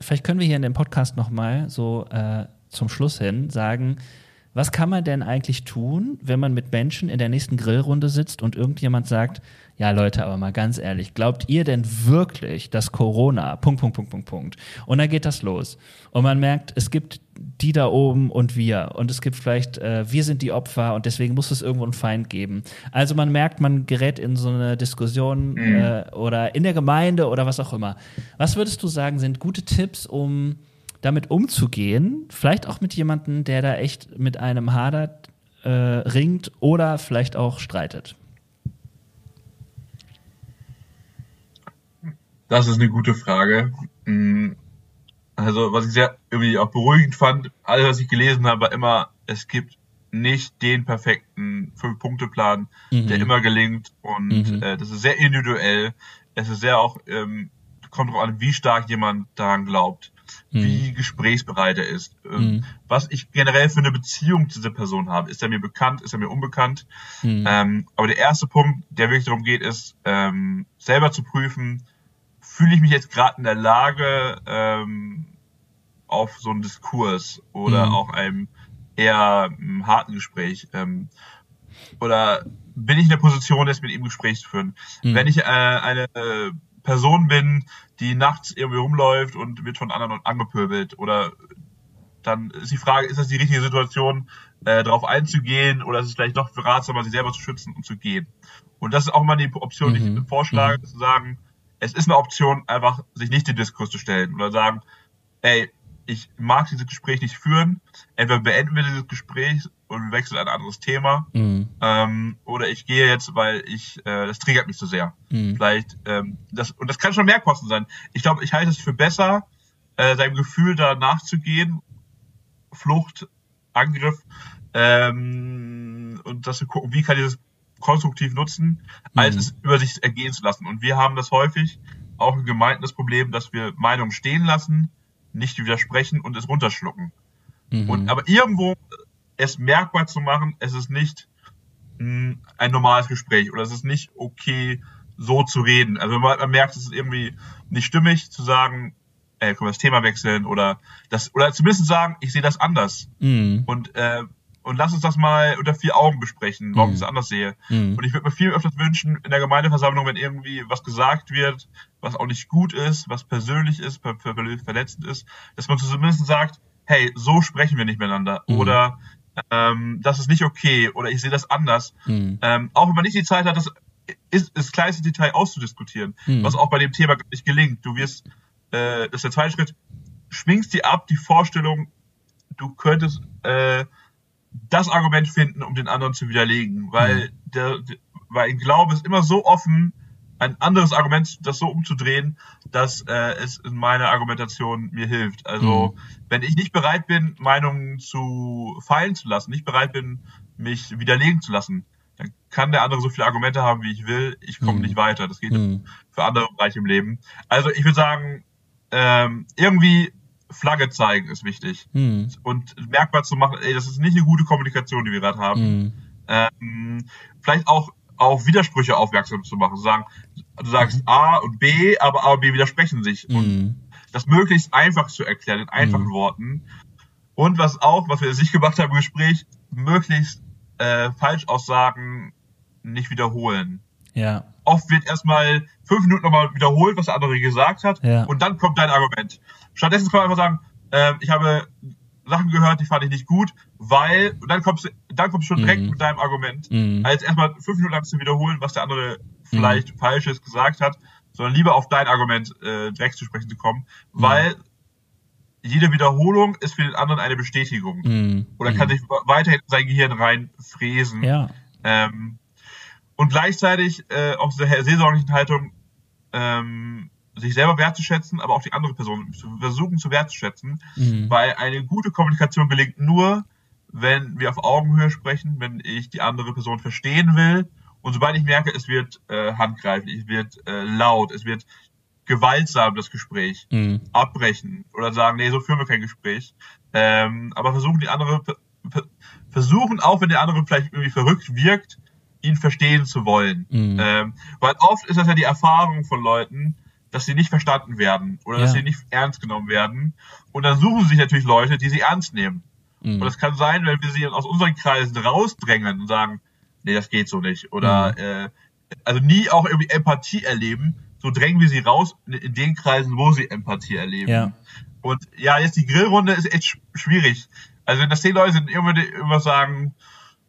vielleicht können wir hier in dem Podcast nochmal so äh, zum Schluss hin sagen, was kann man denn eigentlich tun, wenn man mit Menschen in der nächsten Grillrunde sitzt und irgendjemand sagt, ja Leute, aber mal ganz ehrlich, glaubt ihr denn wirklich, dass Corona, Punkt, Punkt, Punkt, Punkt, Punkt. Und dann geht das los. Und man merkt, es gibt die da oben und wir. Und es gibt vielleicht, äh, wir sind die Opfer und deswegen muss es irgendwo einen Feind geben. Also man merkt, man gerät in so eine Diskussion äh, oder in der Gemeinde oder was auch immer. Was würdest du sagen, sind gute Tipps, um damit umzugehen, vielleicht auch mit jemandem, der da echt mit einem hadert, äh, ringt oder vielleicht auch streitet. Das ist eine gute Frage. Mm, Also, was ich sehr irgendwie auch beruhigend fand, alles, was ich gelesen habe, war immer, es gibt nicht den perfekten Fünf-Punkte-Plan, der immer gelingt. Und Mhm. äh, das ist sehr individuell. Es ist sehr auch, ähm, kommt drauf an, wie stark jemand daran glaubt. wie gesprächsbereit er ist, ähm, was ich generell für eine Beziehung zu dieser Person habe. Ist er mir bekannt, ist er mir unbekannt? Ähm, aber der erste Punkt, der wirklich darum geht, ist, ähm, selber zu prüfen, fühle ich mich jetzt gerade in der Lage, ähm, auf so einen Diskurs oder Mhm. auch einem eher ähm, harten Gespräch ähm, oder bin ich in der Position, jetzt mit ihm Gespräch zu führen? Mhm. Wenn ich äh, eine äh, Person bin, die nachts irgendwie rumläuft und wird von anderen angepöbelt oder dann ist die Frage, ist das die richtige Situation, äh, darauf einzugehen oder ist es vielleicht doch ratsamer, sich selber zu schützen und zu gehen? Und das ist auch mal die Option, die Mhm. ich vorschlage, zu sagen, es ist eine Option, einfach sich nicht den Diskurs zu stellen oder sagen, ey, ich mag dieses Gespräch nicht führen, entweder beenden wir dieses Gespräch und wechseln ein anderes Thema, Mhm. ähm, oder ich gehe jetzt, weil ich, äh, das triggert mich zu sehr. Mhm. Vielleicht, ähm, das, und das kann schon Mehrkosten sein. Ich glaube, ich halte es für besser, äh, seinem Gefühl da nachzugehen, Flucht, Angriff, ähm, und das zu gucken, wie kann das konstruktiv nutzen, als Mhm. es über sich ergehen zu lassen. Und wir haben das häufig auch in Gemeinden das Problem, dass wir Meinungen stehen lassen, nicht widersprechen und es runterschlucken. Mhm. Und aber irgendwo es merkbar zu machen, es ist nicht mh, ein normales Gespräch oder es ist nicht okay, so zu reden. Also man, man merkt, es ist irgendwie nicht stimmig zu sagen, äh, können wir das Thema wechseln oder das oder zumindest sagen, ich sehe das anders Mhm. und äh, und lass uns das mal unter vier Augen besprechen, warum Mhm. ich das anders sehe. Mhm. Und ich würde mir viel öfters wünschen, in der Gemeindeversammlung, wenn irgendwie was gesagt wird, was auch nicht gut ist, was persönlich ist, ver ver verletzend ist, dass man zumindest sagt, hey, so sprechen wir nicht miteinander. Mhm. Oder ähm, das ist nicht okay oder ich sehe das anders. Mhm. Ähm, auch wenn man nicht die Zeit hat, das ist das kleinste Detail auszudiskutieren, Mhm. was auch bei dem Thema nicht gelingt. Du wirst, äh, das ist der zweite Schritt, schwingst dir ab die Vorstellung, du könntest äh, das Argument finden, um den anderen zu widerlegen, weil der, der weil ein Glaube ist immer so offen, ein anderes Argument, das so umzudrehen, dass äh, es in meiner Argumentation mir hilft. Also wenn ich nicht bereit bin, Meinungen zu fallen zu lassen, nicht bereit bin, mich widerlegen zu lassen, dann kann der andere so viele Argumente haben, wie ich will. Ich komme Mhm. nicht weiter. Das geht Mhm. für andere Bereiche im Leben. Also ich würde sagen, ähm, irgendwie Flagge zeigen ist wichtig Mhm. und merkbar zu machen, ey, das ist nicht eine gute Kommunikation, die wir gerade haben. Mhm. Ähm, vielleicht auch auf Widersprüche aufmerksam zu machen, zu sagen, du sagst A und B, aber A und B widersprechen sich und Mhm. das möglichst einfach zu erklären, in einfachen Mhm. Worten. Und was auch, was wir nicht gemacht haben im Gespräch, möglichst äh, Falschaussagen nicht wiederholen. Ja. Oft wird erstmal fünf Minuten nochmal wiederholt, was der andere gesagt hat, Ja. und dann kommt dein Argument. Stattdessen kann man einfach sagen, ähm, ich habe Sachen gehört, die fand ich nicht gut, weil, und dann kommst du, dann kommst du schon direkt Mhm. mit deinem Argument, Mhm. als erstmal fünf Minuten lang zu wiederholen, was der andere vielleicht Falsches gesagt hat, sondern lieber auf dein Argument äh, direkt zu sprechen zu kommen, Mhm. weil jede Wiederholung ist für den anderen eine Bestätigung. Mhm. Oder kann sich weiterhin in sein Gehirn reinfräsen. Ja. Ähm, und gleichzeitig äh, auch dieser seelsorglichen Haltung, ähm, sich selber wertzuschätzen, aber auch die andere Person zu versuchen zu wertzuschätzen, Mhm. weil eine gute Kommunikation gelingt nur, wenn wir auf Augenhöhe sprechen, wenn ich die andere Person verstehen will. Und sobald ich merke, es wird äh, handgreiflich, es wird äh, laut, es wird gewaltsam das Gespräch, Mhm. abbrechen oder sagen, nee, so führen wir kein Gespräch. Ähm, aber versuchen die andere, ver- versuchen auch, wenn der andere vielleicht irgendwie verrückt wirkt, ihn verstehen zu wollen. Mhm. Ähm, weil oft ist das ja die Erfahrung von Leuten, dass sie nicht verstanden werden oder dass Ja. sie nicht ernst genommen werden. Und dann suchen sie sich natürlich Leute, die sie ernst nehmen. Mhm. Und das kann sein, wenn wir sie aus unseren Kreisen rausdrängen und sagen, nee, das geht so nicht. Oder Mhm. äh, also nie auch irgendwie Empathie erleben, so drängen wir sie raus in, den Kreisen, wo sie Empathie erleben. Ja. Und ja, jetzt die Grillrunde ist echt sch schwierig. Also wenn das zehn Leute sind, immer, immer sagen,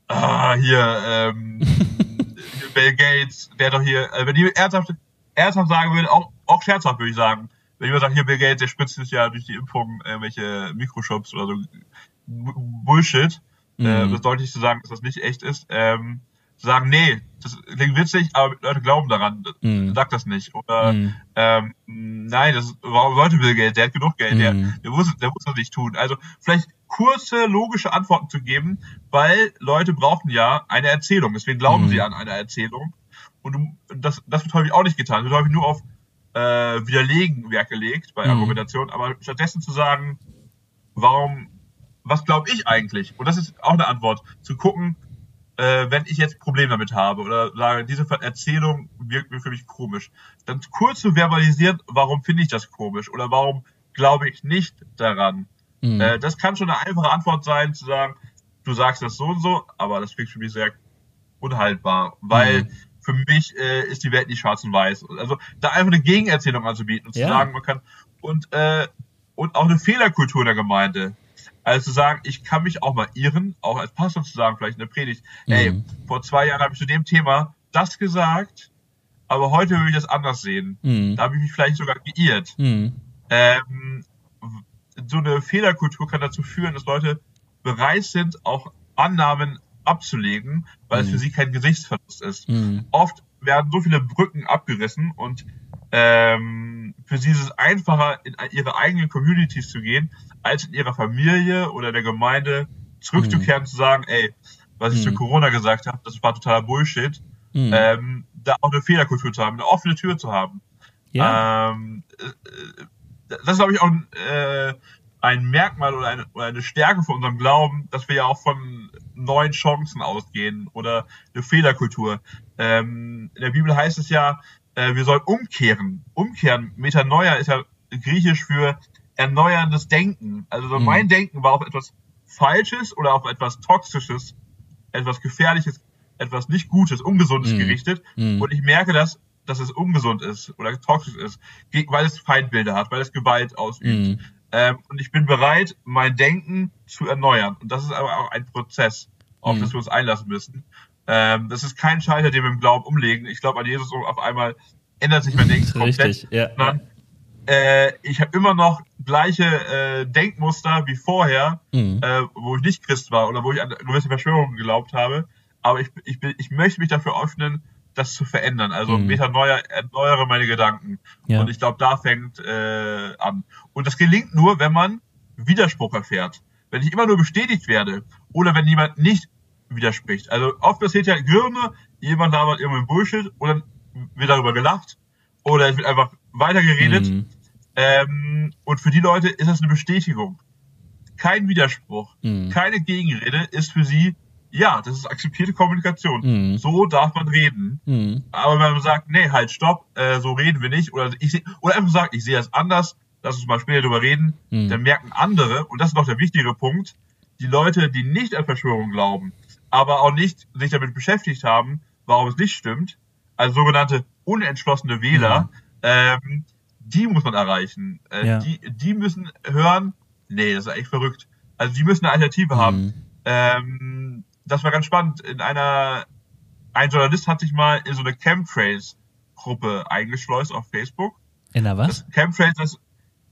ah, hier, ähm, [laughs] Bill Gates, der doch hier, äh, wenn die ernsthaft, ernsthaft sagen würde, auch, auch scherzhaft würde ich sagen, wenn jemand sagt, hier Bill Gates, der spritzt sich ja durch die Impfung irgendwelche Mikrochips oder so Bullshit, äh, Mhm. das deutlich zu sagen, dass das nicht echt ist, ähm, zu sagen, nee, das klingt witzig, aber Leute glauben daran, Mhm. sag das nicht. Oder Mhm. ähm, nein, das warum sollte Bill Gates, der hat genug Geld, der, Mhm. der muss, der muss das nicht tun. Also vielleicht kurze, logische Antworten zu geben, weil Leute brauchen ja eine Erzählung. Deswegen glauben Mhm. sie an eine Erzählung. Und du, das, das wird häufig auch nicht getan. Es wird häufig nur auf äh, widerlegen Wert gelegt bei Mhm. Argumentation, aber stattdessen zu sagen, warum, was glaube ich eigentlich? Und das ist auch eine Antwort, zu gucken, äh, wenn ich jetzt ein Problem damit habe oder sage, diese Erzählung wirkt mir für mich komisch, dann kurz zu verbalisieren, warum finde ich das komisch oder warum glaube ich nicht daran. Mhm. Äh, das kann schon eine einfache Antwort sein, zu sagen, du sagst das so und so, aber das klingt für mich sehr unhaltbar, weil Mhm. für mich äh, ist die Welt nicht schwarz und weiß. Also da einfach eine Gegenerzählung anzubieten und Ja. zu sagen, man kann und äh, und auch eine Fehlerkultur in der Gemeinde. Also zu sagen, ich kann mich auch mal irren, auch als Pastor zu sagen, vielleicht in der Predigt, Mhm. vor zwei Jahren habe ich zu dem Thema das gesagt, aber heute würde ich das anders sehen. Mhm. Da habe ich mich vielleicht sogar geirrt. Mhm. Ähm, so eine Fehlerkultur kann dazu führen, dass Leute bereit sind, auch Annahmen abzulegen, weil es Mhm. für sie kein Gesichtsverlust ist. Mhm. Oft werden so viele Brücken abgerissen und ähm, für sie ist es einfacher, in ihre eigenen Communities zu gehen, als in ihrer Familie oder der Gemeinde zurückzukehren und zu sagen, ey, was ich Mhm. zu Corona gesagt habe, das war totaler Bullshit. Mhm. Ähm, da auch eine Fehlerkultur zu haben, eine offene Tür zu haben. ja. Ähm, äh, äh, das ist, glaube ich, auch ein, äh, ein Merkmal oder eine, oder eine Stärke von unserem Glauben, dass wir ja auch von neuen Chancen ausgehen oder eine Fehlerkultur. Ähm, in der Bibel heißt es ja, äh, wir sollen umkehren. Umkehren, Metanoia ist ja griechisch für erneuerndes Denken. Also so Mhm. mein Denken war auf etwas Falsches oder auf etwas Toxisches, etwas Gefährliches, etwas nicht Gutes, Ungesundes Mhm. gerichtet. Mhm. Und ich merke, dass, dass es ungesund ist oder toxisch ist, weil es Feindbilder hat, weil es Gewalt ausübt. Mhm. Ähm, und ich bin bereit, mein Denken zu erneuern. Und das ist aber auch ein Prozess, auf Mhm. das wir uns einlassen müssen. Ähm, das ist kein Schalter, den wir im Glauben umlegen. Ich glaube an Jesus und auf einmal ändert sich mein Denken [laughs] komplett. Richtig, ja. Sondern, äh, ich habe immer noch gleiche äh, Denkmuster wie vorher, Mhm. äh, wo ich nicht Christ war oder wo ich an gewisse Verschwörungen geglaubt habe. Aber ich, ich, bin, ich möchte mich dafür öffnen, das zu verändern. Also Mhm. Metanoia, erneuere meine Gedanken. Ja. Und ich glaube, da fängt äh, an. Und das gelingt nur, wenn man Widerspruch erfährt. Wenn ich immer nur bestätigt werde oder wenn jemand nicht widerspricht. Also oft passiert ja Girne, jemand labert irgendeinen Bullshit und dann wird darüber gelacht oder es wird einfach weitergeredet. Mhm. Ähm, und für die Leute ist das eine Bestätigung. Kein Widerspruch, Mhm. keine Gegenrede ist für sie, ja, das ist akzeptierte Kommunikation. Mhm. So darf man reden. Mhm. Aber wenn man sagt, nee, halt, stopp, äh, so reden wir nicht, oder ich oder einfach sagt, ich sehe das anders, lass uns mal später drüber reden, Mhm. dann merken andere, und das ist noch der wichtige Punkt, die Leute, die nicht an Verschwörung glauben, aber auch nicht sich damit beschäftigt haben, warum es nicht stimmt, also sogenannte unentschlossene Wähler, ähm, die muss man erreichen. Äh, Ja. die, die müssen hören, nee, das ist echt verrückt. Also die müssen eine Alternative haben. Mhm. Ähm, das war ganz spannend. In einer, ein Journalist hat sich mal in so eine Chemtrails-Gruppe eingeschleust auf Facebook. In der was? Das Chemtrails, das,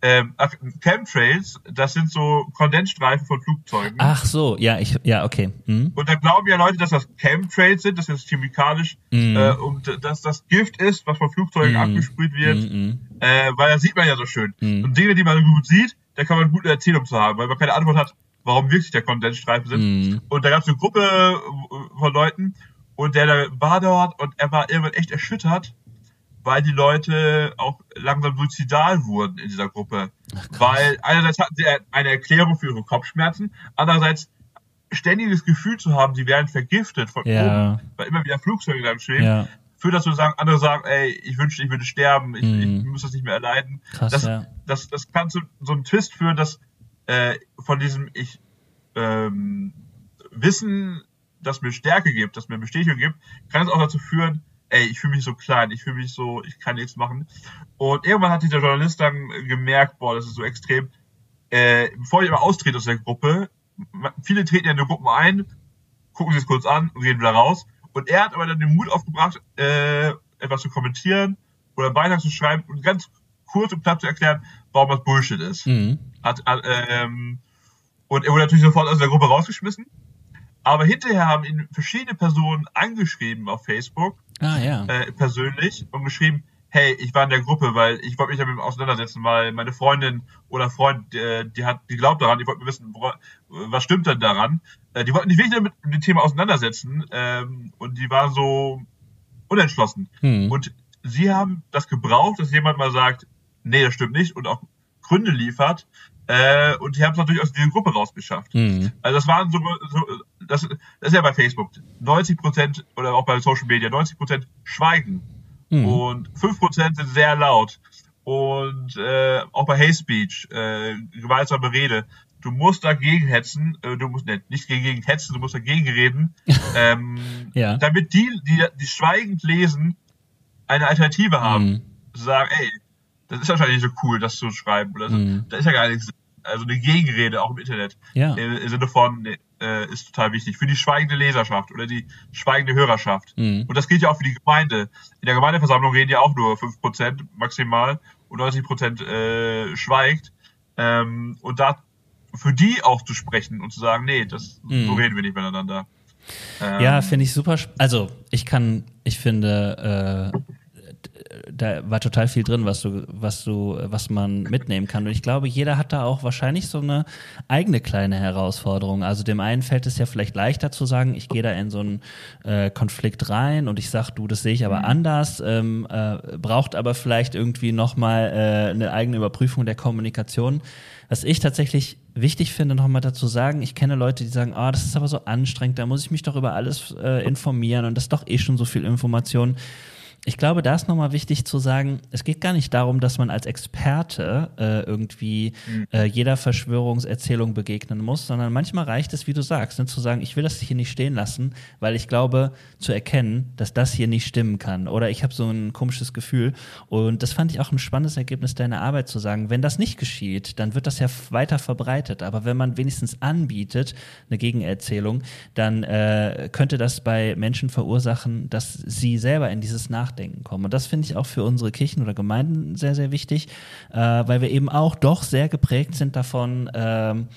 ähm, ach, Chemtrails, das sind so Kondensstreifen von Flugzeugen. Ach so, ja, ich, ja, okay. Mhm. Und da glauben ja Leute, dass das Chemtrails sind, dass das chemikalisch, Mhm. äh, und dass das Gift ist, was von Flugzeugen Mhm. abgesprüht wird, Mhm. äh, weil das sieht man ja so schön. Mhm. Und Dinge, die man gut sieht, da kann man gut eine Erzählung zu haben, weil man keine Antwort hat, warum wirklich der Kondensstreifen sind. Mhm. Und da gab es eine Gruppe äh, von Leuten und der da war dort und er war irgendwann echt erschüttert, weil die Leute auch langsam suizidal wurden in dieser Gruppe. weil einerseits hatten sie eine Erklärung für ihre Kopfschmerzen, andererseits ständiges Gefühl zu haben, sie werden vergiftet von Ja. oben, weil immer wieder Flugzeuge dann stehen, Ja, führt dazu sagen, andere sagen, ey, ich wünschte, ich würde sterben, ich, Mhm. ich muss das nicht mehr erleiden. krass, Das, ja. das, das kann zu so einem Twist führen, dass äh, von diesem ich ähm, Wissen, das mir Stärke gibt, das mir Bestätigung gibt, kann es auch dazu führen, ey, ich fühle mich so klein, ich fühle mich so, ich kann nichts machen. Und irgendwann hat dieser Journalist dann gemerkt, boah, das ist so extrem. Äh, bevor ich immer austrete aus der Gruppe, viele treten ja in die Gruppen ein, gucken sich es kurz an und gehen wieder raus. Und er hat aber dann den Mut aufgebracht, äh, etwas zu kommentieren oder einen Beitrag zu schreiben und ganz kurz und knapp zu erklären, warum das Bullshit ist. Mhm. Hat, hat, ähm, und er wurde natürlich sofort aus der Gruppe rausgeschmissen. Aber hinterher haben ihn verschiedene Personen angeschrieben auf Facebook, Ah, ja. äh, persönlich, und geschrieben, hey, ich war in der Gruppe, weil ich wollte mich damit auseinandersetzen, weil meine Freundin oder Freund, äh, die hat, die glaubt daran, die wollten wissen, wo, was stimmt denn daran? Äh, die wollten sich wirklich damit mit dem Thema auseinandersetzen, ähm, und die waren so unentschlossen. Mhm. Und sie haben das gebraucht, dass jemand mal sagt, nee, das stimmt nicht und auch Gründe liefert. Äh, und die haben es natürlich aus dieser Gruppe rausgeschafft. Mhm. Also das waren so, so das, das ist ja bei Facebook 90 Prozent oder auch bei Social Media 90 Prozent schweigen mhm. und 5 Prozent sind sehr laut und äh, auch bei Hate Speech, äh, gewaltsame Rede. Du musst dagegen hetzen, äh, du musst nicht, nicht gegen hetzen, du musst dagegen reden, [laughs] ähm, ja. damit die, die, die schweigend lesen, eine Alternative haben. Mhm. Zu sagen, ey, das ist wahrscheinlich nicht so cool, das zu schreiben. Oder so. Mhm. Da ist ja gar nichts. Also eine Gegenrede auch im Internet. Ja. Im Sinne von, äh, ist total wichtig. Für die schweigende Leserschaft oder die schweigende Hörerschaft. Mhm. Und das gilt ja auch für die Gemeinde. In der Gemeindeversammlung reden ja auch nur 5% maximal und 90% äh, schweigt. Ähm, und da für die auch zu sprechen und zu sagen, nee, das, mhm. so reden wir nicht miteinander. Ähm, ja, finde ich super. Also ich kann, ich finde, äh, da war total viel drin, was du, was du, was man mitnehmen kann. Und ich glaube, jeder hat da auch wahrscheinlich so eine eigene kleine Herausforderung. Also dem einen fällt es ja vielleicht leichter zu sagen, ich gehe da in so einen äh, Konflikt rein und ich sag, du, das sehe ich aber mhm. anders, ähm, äh, braucht aber vielleicht irgendwie nochmal äh, eine eigene Überprüfung der Kommunikation. Was ich tatsächlich wichtig finde, nochmal dazu sagen, ich kenne Leute, die sagen, ah, oh, das ist aber so anstrengend, da muss ich mich doch über alles äh, informieren und das ist doch eh schon so viel Information ich glaube, da ist nochmal wichtig zu sagen, es geht gar nicht darum, dass man als Experte äh, irgendwie mhm. äh, jeder Verschwörungserzählung begegnen muss, sondern manchmal reicht es, wie du sagst, ne, zu sagen, ich will das hier nicht stehen lassen, weil ich glaube, zu erkennen, dass das hier nicht stimmen kann. Oder ich habe so ein komisches Gefühl. Und das fand ich auch ein spannendes Ergebnis deiner Arbeit zu sagen, wenn das nicht geschieht, dann wird das ja weiter verbreitet. Aber wenn man wenigstens anbietet, eine Gegenerzählung, dann äh, könnte das bei Menschen verursachen, dass sie selber in dieses Nach Nachdenken kommen. Und das finde ich auch für unsere Kirchen oder Gemeinden sehr, sehr wichtig, äh, weil wir eben auch doch sehr geprägt sind davon, ähm,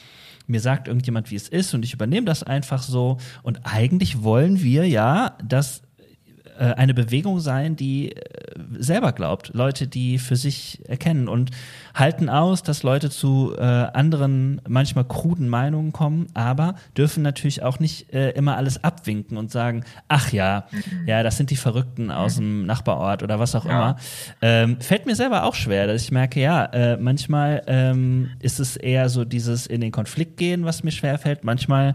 mir sagt irgendjemand, wie es ist und ich übernehme das einfach so. Und eigentlich wollen wir ja, dass eine Bewegung sein, die äh, selber glaubt. Leute, die für sich erkennen und halten aus, dass Leute zu äh, anderen, manchmal kruden Meinungen kommen, aber dürfen natürlich auch nicht äh, immer alles abwinken und sagen, ach ja, mhm. ja, das sind die Verrückten aus dem Nachbarort oder was auch ja. immer. Ähm, fällt mir selber auch schwer, dass ich merke, ja, äh, manchmal ähm, ist es eher so dieses in den Konflikt gehen, was mir schwer fällt. Manchmal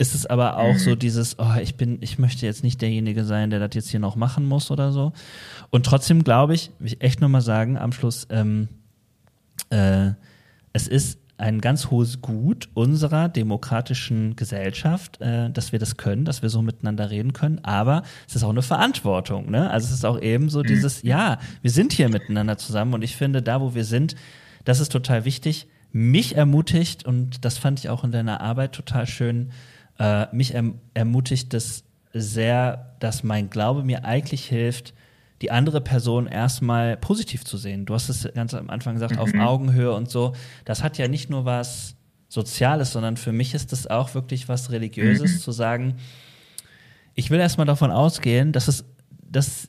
ist es aber auch mhm. so dieses, oh, ich bin, ich möchte jetzt nicht derjenige sein, der das jetzt hier noch machen muss oder so. Und trotzdem glaube ich, will ich echt nochmal sagen, am Schluss, ähm, äh, es ist ein ganz hohes Gut unserer demokratischen Gesellschaft, äh, dass wir das können, dass wir so miteinander reden können. Aber es ist auch eine Verantwortung. Ne? Also es ist auch eben so mhm. dieses, ja, wir sind hier miteinander zusammen und ich finde, da wo wir sind, das ist total wichtig. Mich ermutigt, und das fand ich auch in deiner Arbeit total schön, äh, mich erm ermutigt es sehr, dass mein Glaube mir eigentlich hilft, die andere Person erstmal positiv zu sehen. Du hast es ganz am Anfang gesagt, mhm. auf Augenhöhe und so. Das hat ja nicht nur was Soziales, sondern für mich ist das auch wirklich was Religiöses, mhm. zu sagen, ich will erstmal davon ausgehen, dass es, dass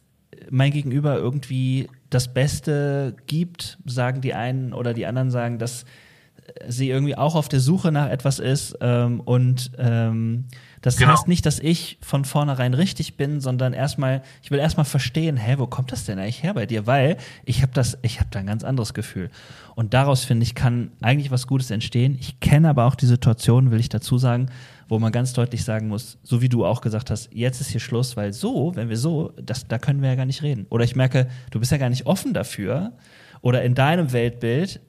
mein Gegenüber irgendwie das Beste gibt, sagen die einen oder die anderen sagen, dass sie irgendwie auch auf der Suche nach etwas ist ähm, und ähm, das genau. heißt nicht, dass ich von vornherein richtig bin, sondern erstmal, ich will erstmal verstehen, hä, wo kommt das denn eigentlich her bei dir? Weil ich habe das, ich habe da ein ganz anderes Gefühl. Und daraus finde ich, kann eigentlich was Gutes entstehen. Ich kenne aber auch die Situation, will ich dazu sagen, wo man ganz deutlich sagen muss, so wie du auch gesagt hast, jetzt ist hier Schluss, weil so, wenn wir so, das, da können wir ja gar nicht reden. Oder ich merke, du bist ja gar nicht offen dafür. Oder in deinem Weltbild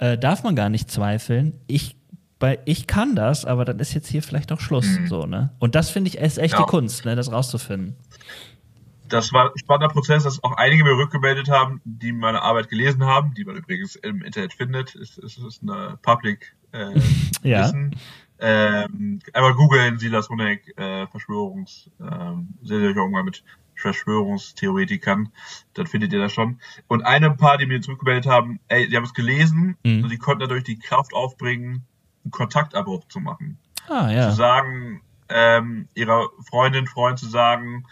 äh, darf man gar nicht zweifeln. Ich bei ich kann das, aber dann ist jetzt hier vielleicht auch Schluss, mhm. so, ne? Und das finde ich ist echt ja. die Kunst, ne, das rauszufinden. Das war ein spannender Prozess, dass auch einige mir rückgemeldet haben, die meine Arbeit gelesen haben, die man übrigens im Internet findet. Es, es ist eine Public [laughs] äh, ja. Wissen. Ähm, einmal googeln, Silas Honeck, äh, Verschwörungs, ähm, sehr, sehr Umgang mit Verschwörungstheoretikern, dann findet ihr das schon. Und eine paar, die mir zurückgemeldet haben, ey, die haben es gelesen mhm. und die konnten dadurch die Kraft aufbringen, einen Kontaktabbruch zu machen. Ah, ja. Zu sagen, ähm, ihrer Freundin, Freund zu sagen,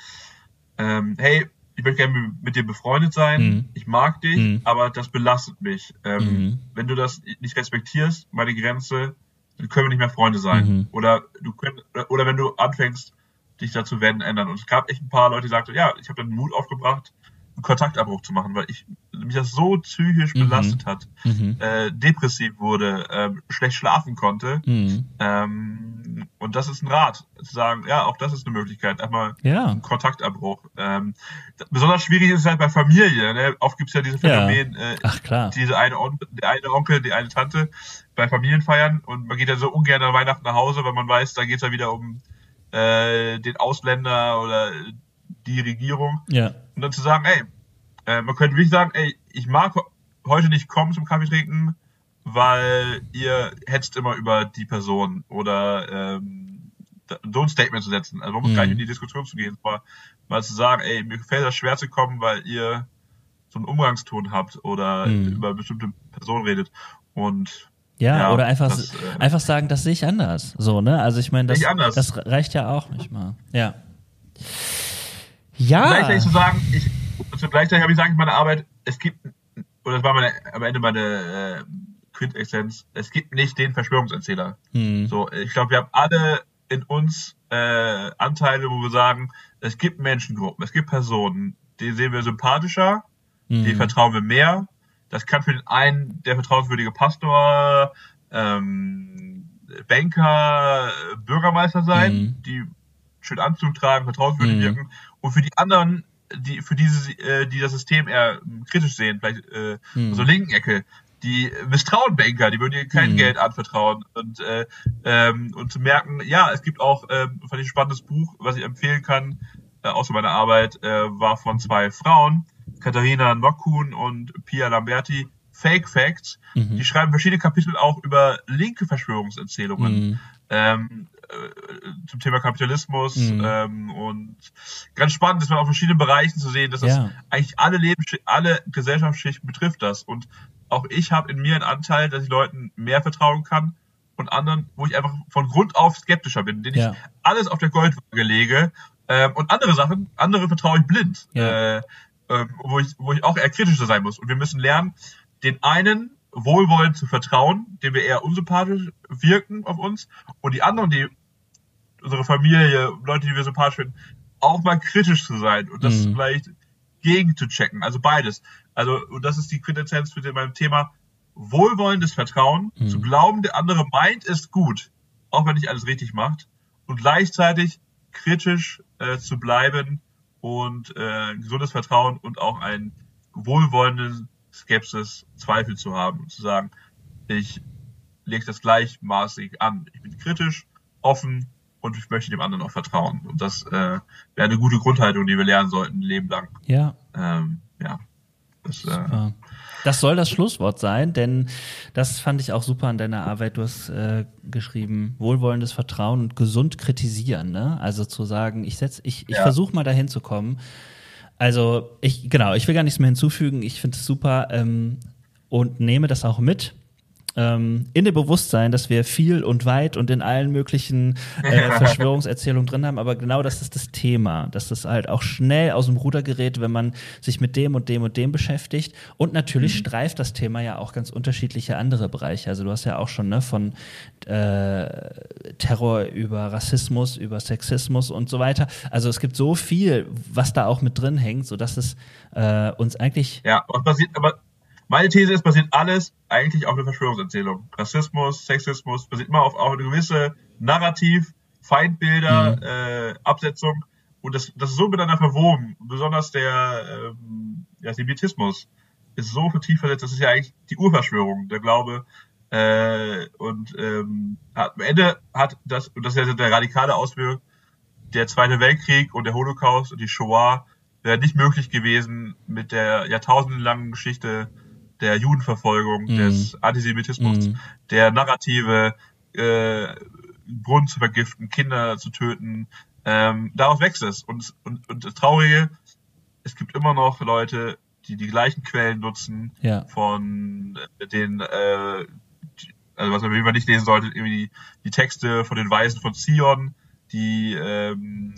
ähm, hey, ich möchte gerne mit dir befreundet sein, mhm. ich mag dich, mhm. aber das belastet mich. Ähm, mhm. Wenn du das nicht respektierst, meine Grenze, dann können wir nicht mehr Freunde sein. Mhm. Oder du könnt, oder wenn du anfängst, dich dazu werden ändern. Und es gab echt ein paar Leute, die sagten, ja, ich habe dann Mut aufgebracht, Kontaktabbruch zu machen, weil ich mich das so psychisch Mhm. belastet hat, Mhm. äh, depressiv wurde, ähm, schlecht schlafen konnte. Mhm. Ähm, und das ist ein Rat, zu sagen, ja, auch das ist eine Möglichkeit, einmal Ja. ein Kontaktabbruch. Ähm, besonders schwierig ist es halt bei Familie. Ne? Oft gibt es ja diese Ja. Phänomen, äh, Ach klar. diese eine On der eine Onkel, die eine Tante bei Familienfeiern und man geht ja so ungern an Weihnachten nach Hause, weil man weiß, da geht es ja wieder um äh, den Ausländer oder die Regierung. Ja. Und dann zu sagen, ey, äh, man könnte wirklich sagen, ey, ich mag heute nicht kommen zum Kaffee trinken, weil ihr hetzt immer über die Person oder ähm, so ein Statement zu setzen. Also man muss Mhm. gar nicht in die Diskussion zu gehen, aber mal zu sagen, ey, mir gefällt das schwer zu kommen, weil ihr so einen Umgangston habt oder Mhm. über bestimmte Personen redet. Und Ja, Ja, oder einfach, das, äh, einfach sagen, das sehe ich anders. So, ne? Also ich meine, das, Sehe ich anders. das reicht ja auch nicht mal. Ja. Ja. gleichzeitig zu sagen, ich, also gleichzeitig habe ich gesagt in meiner Arbeit, es gibt, oder das war meine, am Ende meine äh, Quintessenz, es gibt nicht den Verschwörungserzähler. Hm. So, ich glaube, wir haben alle in uns äh, Anteile, wo wir sagen, es gibt Menschengruppen, es gibt Personen, die sehen wir sympathischer, die Hm. vertrauen wir mehr. Das kann für den einen der vertrauenswürdige Pastor, ähm, Banker, Bürgermeister sein, Mhm. die schön Anzug tragen, vertrauenswürdig Mhm. wirken. Und für die anderen, die für diese, äh, die das System eher kritisch sehen, vielleicht äh, Mhm. so linken Ecke, die misstrauen Banker, die würden ihr kein Mhm. Geld anvertrauen und äh, ähm, und zu merken, ja, es gibt auch, ähm, fand ich ein spannendes Buch, was ich empfehlen kann, äh, außer meiner Arbeit, äh, war von zwei Frauen, Katharina Nockhuhn und Pia Lamberti, Fake Facts. Mhm. Die schreiben verschiedene Kapitel auch über linke Verschwörungserzählungen Mhm. ähm, äh, zum Thema Kapitalismus Mhm. ähm, und ganz spannend ist man auf verschiedenen Bereichen zu sehen, dass das Ja. eigentlich alle Lebens alle Gesellschaftsschichten betrifft das und auch ich habe in mir einen Anteil, dass ich Leuten mehr vertrauen kann und anderen, wo ich einfach von Grund auf skeptischer bin, denen Ja. ich alles auf der Goldwaage lege ähm, und andere Sachen, andere vertraue ich blind, Ja. äh, ähm, wo ich wo ich auch eher kritischer sein muss und wir müssen lernen, den einen wohlwollend zu vertrauen, dem wir eher unsympathisch wirken auf uns und die anderen, die unsere Familie, Leute, die wir sympathisch finden, auch mal kritisch zu sein und das Mhm. vielleicht gegen zu checken. Also beides. Also, und das ist die Quintessenz für den, meinem Thema wohlwollendes Vertrauen, Mhm. zu glauben, der andere meint es gut, auch wenn nicht alles richtig macht, und gleichzeitig kritisch äh, zu bleiben und äh, gesundes Vertrauen und auch ein wohlwollendes Skepsis, Zweifel zu haben und zu sagen, ich lege das gleichmaßig an. Ich bin kritisch, offen und ich möchte dem anderen auch vertrauen. Und das äh, wäre eine gute Grundhaltung, die wir lernen sollten, ein Leben lang. Ja. Ähm, ja. Das, äh. Das soll das Schlusswort sein, denn das fand ich auch super an deiner Arbeit. Du hast äh, geschrieben, wohlwollendes Vertrauen und gesund kritisieren. Ne? Also zu sagen, ich setz, ich, ich Ja. versuche mal dahin zu kommen. Also ich, genau, ich will gar nichts mehr hinzufügen. Ich finde es super ähm, und nehme das auch mit. Ähm, in dem Bewusstsein, dass wir viel und weit und in allen möglichen äh, [laughs] Verschwörungserzählungen drin haben, aber genau das ist das Thema, dass das halt auch schnell aus dem Ruder gerät, wenn man sich mit dem und dem und dem beschäftigt. Und natürlich streift das Thema ja auch ganz unterschiedliche andere Bereiche. Also du hast ja auch schon ne, von äh, Terror über Rassismus, über Sexismus und so weiter. Also es gibt so viel, was da auch mit drin hängt, sodass es äh, uns eigentlich ja, und basiert, aber meine These ist, basiert alles eigentlich auf einer Verschwörungserzählung. Rassismus, Sexismus, basiert immer auf, auf eine gewisse Narrativ, Feindbilder, äh, Absetzung. Und das, das ist so miteinander verwoben. Besonders der, ähm, ja, Semitismus ist so vertieft versetzt, das ist ja eigentlich die Urverschwörung, der Glaube. Äh, und ähm, hat, am Ende hat das, und das ist ja der radikale Auswirk, der Zweite Weltkrieg und der Holocaust und die Shoah wäre nicht möglich gewesen mit der jahrtausendelangen Geschichte der Judenverfolgung, Mhm. des Antisemitismus, Mhm. der Narrative, äh, Brunnen zu vergiften, Kinder zu töten. Ähm, daraus wächst es. Und, und, und das Traurige, es gibt immer noch Leute, die die gleichen Quellen nutzen Ja. von äh, den, äh, also was man man nicht lesen sollte, irgendwie die, die Texte von den Weisen von Zion, die ähm,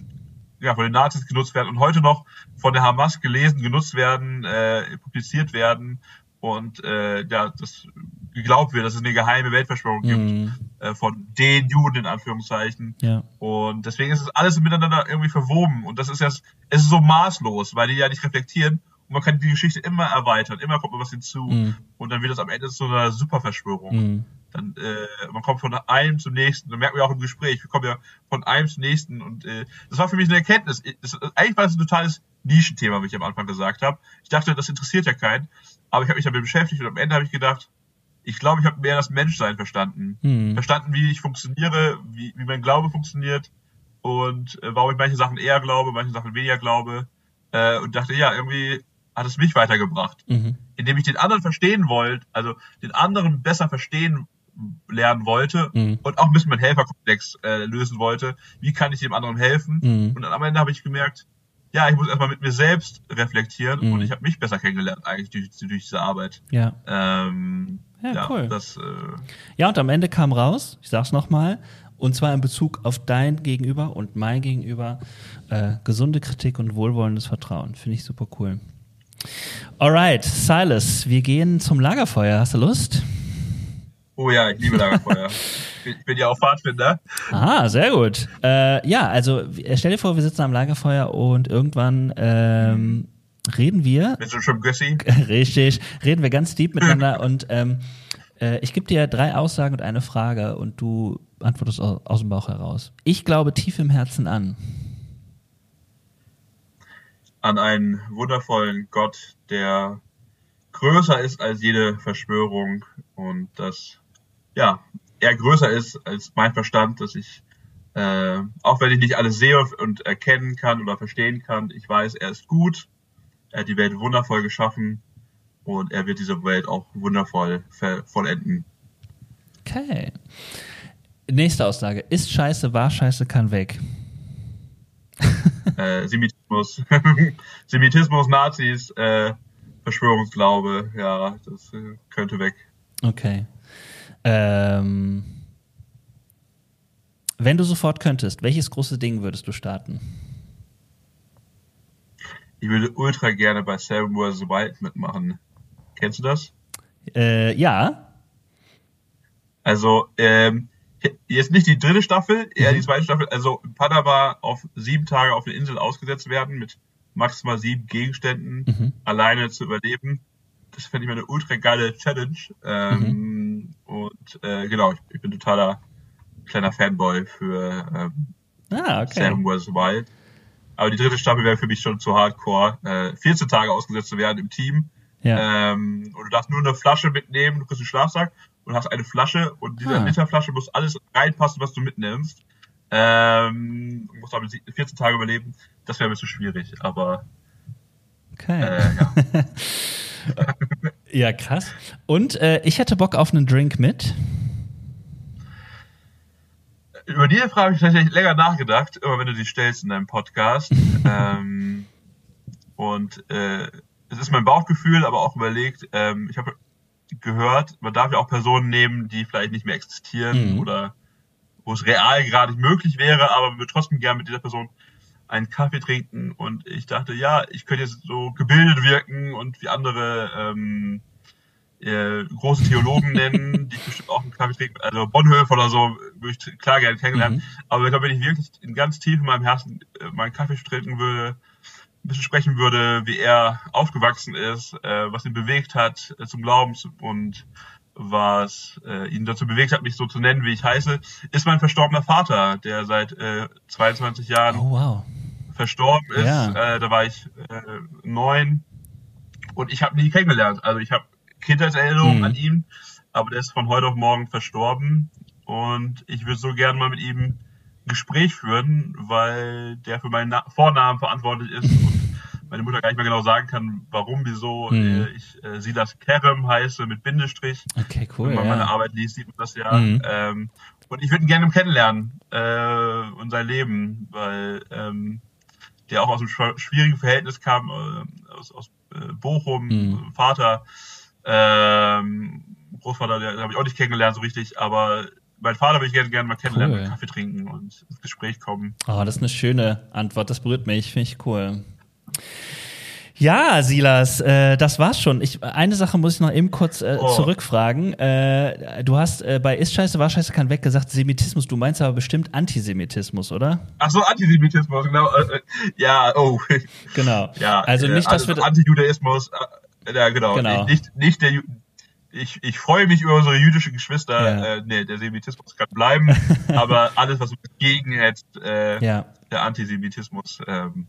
ja, von den Nazis genutzt werden und heute noch von der Hamas gelesen, genutzt werden, äh, publiziert werden und äh, ja, das geglaubt wird, dass es eine geheime Weltverschwörung gibt Mhm. äh, von den Juden in Anführungszeichen. Ja. Und deswegen ist es alles miteinander irgendwie verwoben. Und das ist ja, es ist so maßlos, weil die ja nicht reflektieren man kann die Geschichte immer erweitern, immer kommt man was hinzu Mhm. und dann wird das am Ende zu einer Superverschwörung. Mhm. Dann, äh, man kommt von einem zum nächsten. Dann man ja auch im Gespräch, wir kommen ja von einem zum nächsten. Und äh, das war für mich eine Erkenntnis. Das, eigentlich war das ein totales Nischenthema, wie ich am Anfang gesagt habe. Ich dachte, das interessiert ja keinen. Aber ich habe mich damit beschäftigt und am Ende habe ich gedacht, ich glaube, ich habe mehr das Menschsein verstanden. Mhm. Verstanden, wie ich funktioniere, wie, wie mein Glaube funktioniert und äh, warum ich manche Sachen eher glaube, manche Sachen weniger glaube. Äh, und dachte, ja, irgendwie hat es mich weitergebracht Mhm. indem ich den anderen verstehen wollte, also den anderen besser verstehen lernen wollte Mhm. und auch ein bisschen meinen Helferkomplex äh, lösen wollte. Wie kann ich dem anderen helfen? Mhm. Und dann am Ende habe ich gemerkt, ja, ich muss erstmal mit mir selbst reflektieren Mhm. und ich habe mich besser kennengelernt eigentlich durch, durch diese Arbeit. Ja. Ähm, Ja, cool. Das, äh, Ja, und am Ende kam raus, ich sag's nochmal, und zwar in Bezug auf dein Gegenüber und mein Gegenüber, äh, gesunde Kritik und wohlwollendes Vertrauen. Finde ich super cool. Alright, Silas, wir gehen zum Lagerfeuer. Hast du Lust? Oh ja, ich liebe Lagerfeuer. [laughs] ich bin ja auch Pfadfinder. Ah, sehr gut. Äh, ja, also äh, stell dir vor, wir sitzen am Lagerfeuer und irgendwann ähm, reden wir Bist du schon Gössi? [laughs] Richtig, reden wir ganz deep miteinander [laughs] und ähm, äh, ich gebe dir drei Aussagen und eine Frage und du antwortest aus, aus dem Bauch heraus. Ich glaube tief im Herzen an. An einen wundervollen Gott, der größer ist als jede Verschwörung und dass ja er größer ist als mein Verstand, dass ich äh, auch wenn ich nicht alles sehe und erkennen kann oder verstehen kann, ich weiß, er ist gut, er hat die Welt wundervoll geschaffen und er wird diese Welt auch wundervoll vollenden. Okay. Nächste Aussage. Ist scheiße, war scheiße, kann weg. Äh, Semitismus, [laughs] Semitismus, Nazis, äh, Verschwörungsglaube, ja, das äh, könnte weg. Okay. Ähm, wenn du sofort könntest, welches große Ding würdest du starten? Ich würde ultra gerne bei Seven vs. Wild mitmachen. Kennst du das? Äh, ja. Also, ähm, jetzt nicht die dritte Staffel, eher die zweite Staffel. Also in Panama auf sieben Tage auf eine Insel ausgesetzt werden mit maximal sieben Gegenständen, Mhm. alleine zu überleben. Das fände ich mal eine ultra geile Challenge. Ähm, Und äh, genau, ich, ich bin totaler kleiner Fanboy für ähm, Ah, okay. Seven vs. Wild. Aber die dritte Staffel wäre für mich schon zu hardcore. Äh, 14 Tage ausgesetzt zu werden im Team. Ja. Ähm, und du darfst nur eine Flasche mitnehmen, du kriegst einen Schlafsack und hast eine Flasche und diese Ah. Literflasche muss alles reinpassen, was du mitnimmst. Ähm, musst damit 14 Tage überleben. Das wäre ein bisschen schwierig, aber Okay. äh, ja. [laughs] Ja, krass. Und äh, ich hätte Bock auf einen Drink mit. Über diese Frage habe ich tatsächlich länger nachgedacht, immer wenn du die stellst in deinem Podcast. [laughs] ähm, und äh, es ist mein Bauchgefühl, aber auch überlegt, ähm, ich habe gehört, man darf ja auch Personen nehmen, die vielleicht nicht mehr existieren Mhm. oder wo es real gerade nicht möglich wäre, aber man würde trotzdem gerne mit dieser Person einen Kaffee trinken. Und ich dachte, ja, ich könnte jetzt so gebildet wirken und wie andere ähm, äh, große Theologen nennen, [laughs] die bestimmt auch einen Kaffee trinken. Also Bonhoeffer oder so würde ich klar gerne kennenlernen. Mhm. Aber ich glaube, wenn ich wirklich in ganz tief in meinem Herzen äh, meinen Kaffee trinken würde, ein bisschen sprechen würde, wie er aufgewachsen ist, äh, was ihn bewegt hat äh, zum Glauben und was äh, ihn dazu bewegt hat, mich so zu nennen, wie ich heiße, ist mein verstorbener Vater, der seit äh, 22 Jahren Oh, wow. Verstorben ist. Ja. Äh, da war ich äh, neun und ich habe nie kennengelernt. Also ich habe Kindheitserinnerungen Mhm. an ihn, aber der ist von heute auf morgen verstorben und ich würde so gerne mal mit ihm ein Gespräch führen, weil der für meinen Na Vornamen verantwortlich ist und meine Mutter gar nicht mehr genau sagen kann, warum, wieso Mhm. äh, ich äh, Silas Kerem heiße mit Bindestrich. Okay, cool. Wenn man meine Ja. Arbeit liest, sieht man das ja. Mhm. Ähm, und ich würde ihn gerne kennenlernen äh, und sein Leben, weil ähm, der auch aus einem schw- schwierigen Verhältnis kam, äh, aus, aus äh, Bochum, Mhm. Vater, ähm, Großvater, der, den habe ich auch nicht kennengelernt so richtig, aber mein Vater würde ich gerne, gerne mal kennenlernen, Cool. Kaffee trinken und ins Gespräch kommen. Oh, das ist eine schöne Antwort. Das berührt mich. Finde ich cool. Ja, Silas, äh, das war's schon. Ich, eine Sache muss ich noch eben kurz äh, Oh. zurückfragen. Äh, du hast äh, bei Ist Scheiße, war Scheiße kann weg gesagt Semitismus. Du meinst aber bestimmt Antisemitismus, oder? Ach so, Antisemitismus, genau. Äh, äh, ja, oh. [laughs] Genau. Ja, also äh, nicht, dass wir. Antijudaismus, äh, ja genau. Genau. Nicht, nicht der Ju ich, ich freue mich über unsere jüdischen Geschwister. Ja. Äh, nee, der Semitismus kann bleiben. [laughs] aber alles, was hättest, äh, Ja, der Antisemitismus, ähm,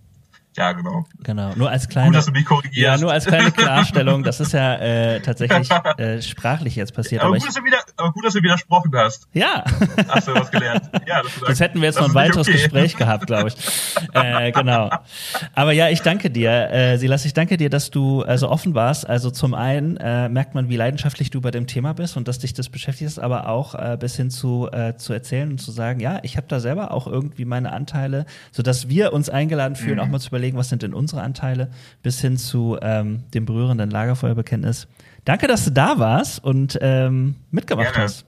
ja genau. genau. Nur als Gut, kleine. dass du mich korrigierst. Ja, nur als kleine [laughs] Klarstellung. Das ist ja äh, tatsächlich äh, sprachlich jetzt passiert. aber, Aber gut, ich, dass du wieder, aber gut, dass du widersprochen hast. ja. Hast du was gelernt? Ja, das, [laughs] Sonst hätten wir jetzt das noch ein weiteres okay. Gespräch gehabt, glaube ich. [laughs] Äh, genau. Aber ja, ich danke dir, äh, Silas, ich danke dir, dass du äh, so offen warst. Also zum einen äh, merkt man, wie leidenschaftlich du bei dem Thema bist und dass dich das beschäftigt, aber auch äh, bis hin zu, äh, zu erzählen und zu sagen, ja, ich habe da selber auch irgendwie meine Anteile, sodass wir uns eingeladen fühlen, Mhm. auch mal zu überlegen, was sind denn unsere Anteile, bis hin zu ähm, dem berührenden Lagerfeuerbekenntnis. Danke, dass du da warst und ähm, mitgemacht Gerne. hast.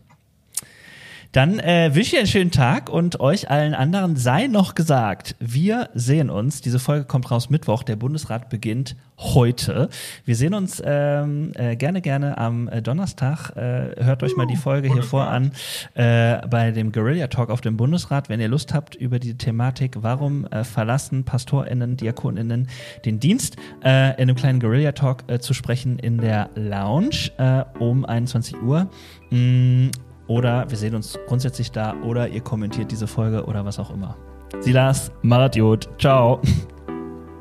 Dann äh, wünsche ich einen schönen Tag und euch allen anderen sei noch gesagt, wir sehen uns. Diese Folge kommt raus Mittwoch. Der Bundesrat beginnt heute. Wir sehen uns ähm, äh, gerne, gerne am äh, Donnerstag. Äh, hört euch mal die Folge hier vor an äh, bei dem Guerilla Talk auf dem Bundesrat. Wenn ihr Lust habt über die Thematik, warum äh, verlassen PastorInnen, DiakonInnen den Dienst, äh, in einem kleinen Guerilla Talk äh, zu sprechen in der Lounge äh, um 21 Uhr. Mm, oder wir sehen uns grundsätzlich da oder ihr kommentiert diese Folge oder was auch immer. Silas, Jod, ciao.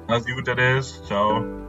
Mach's gut, Dennis. Ciao.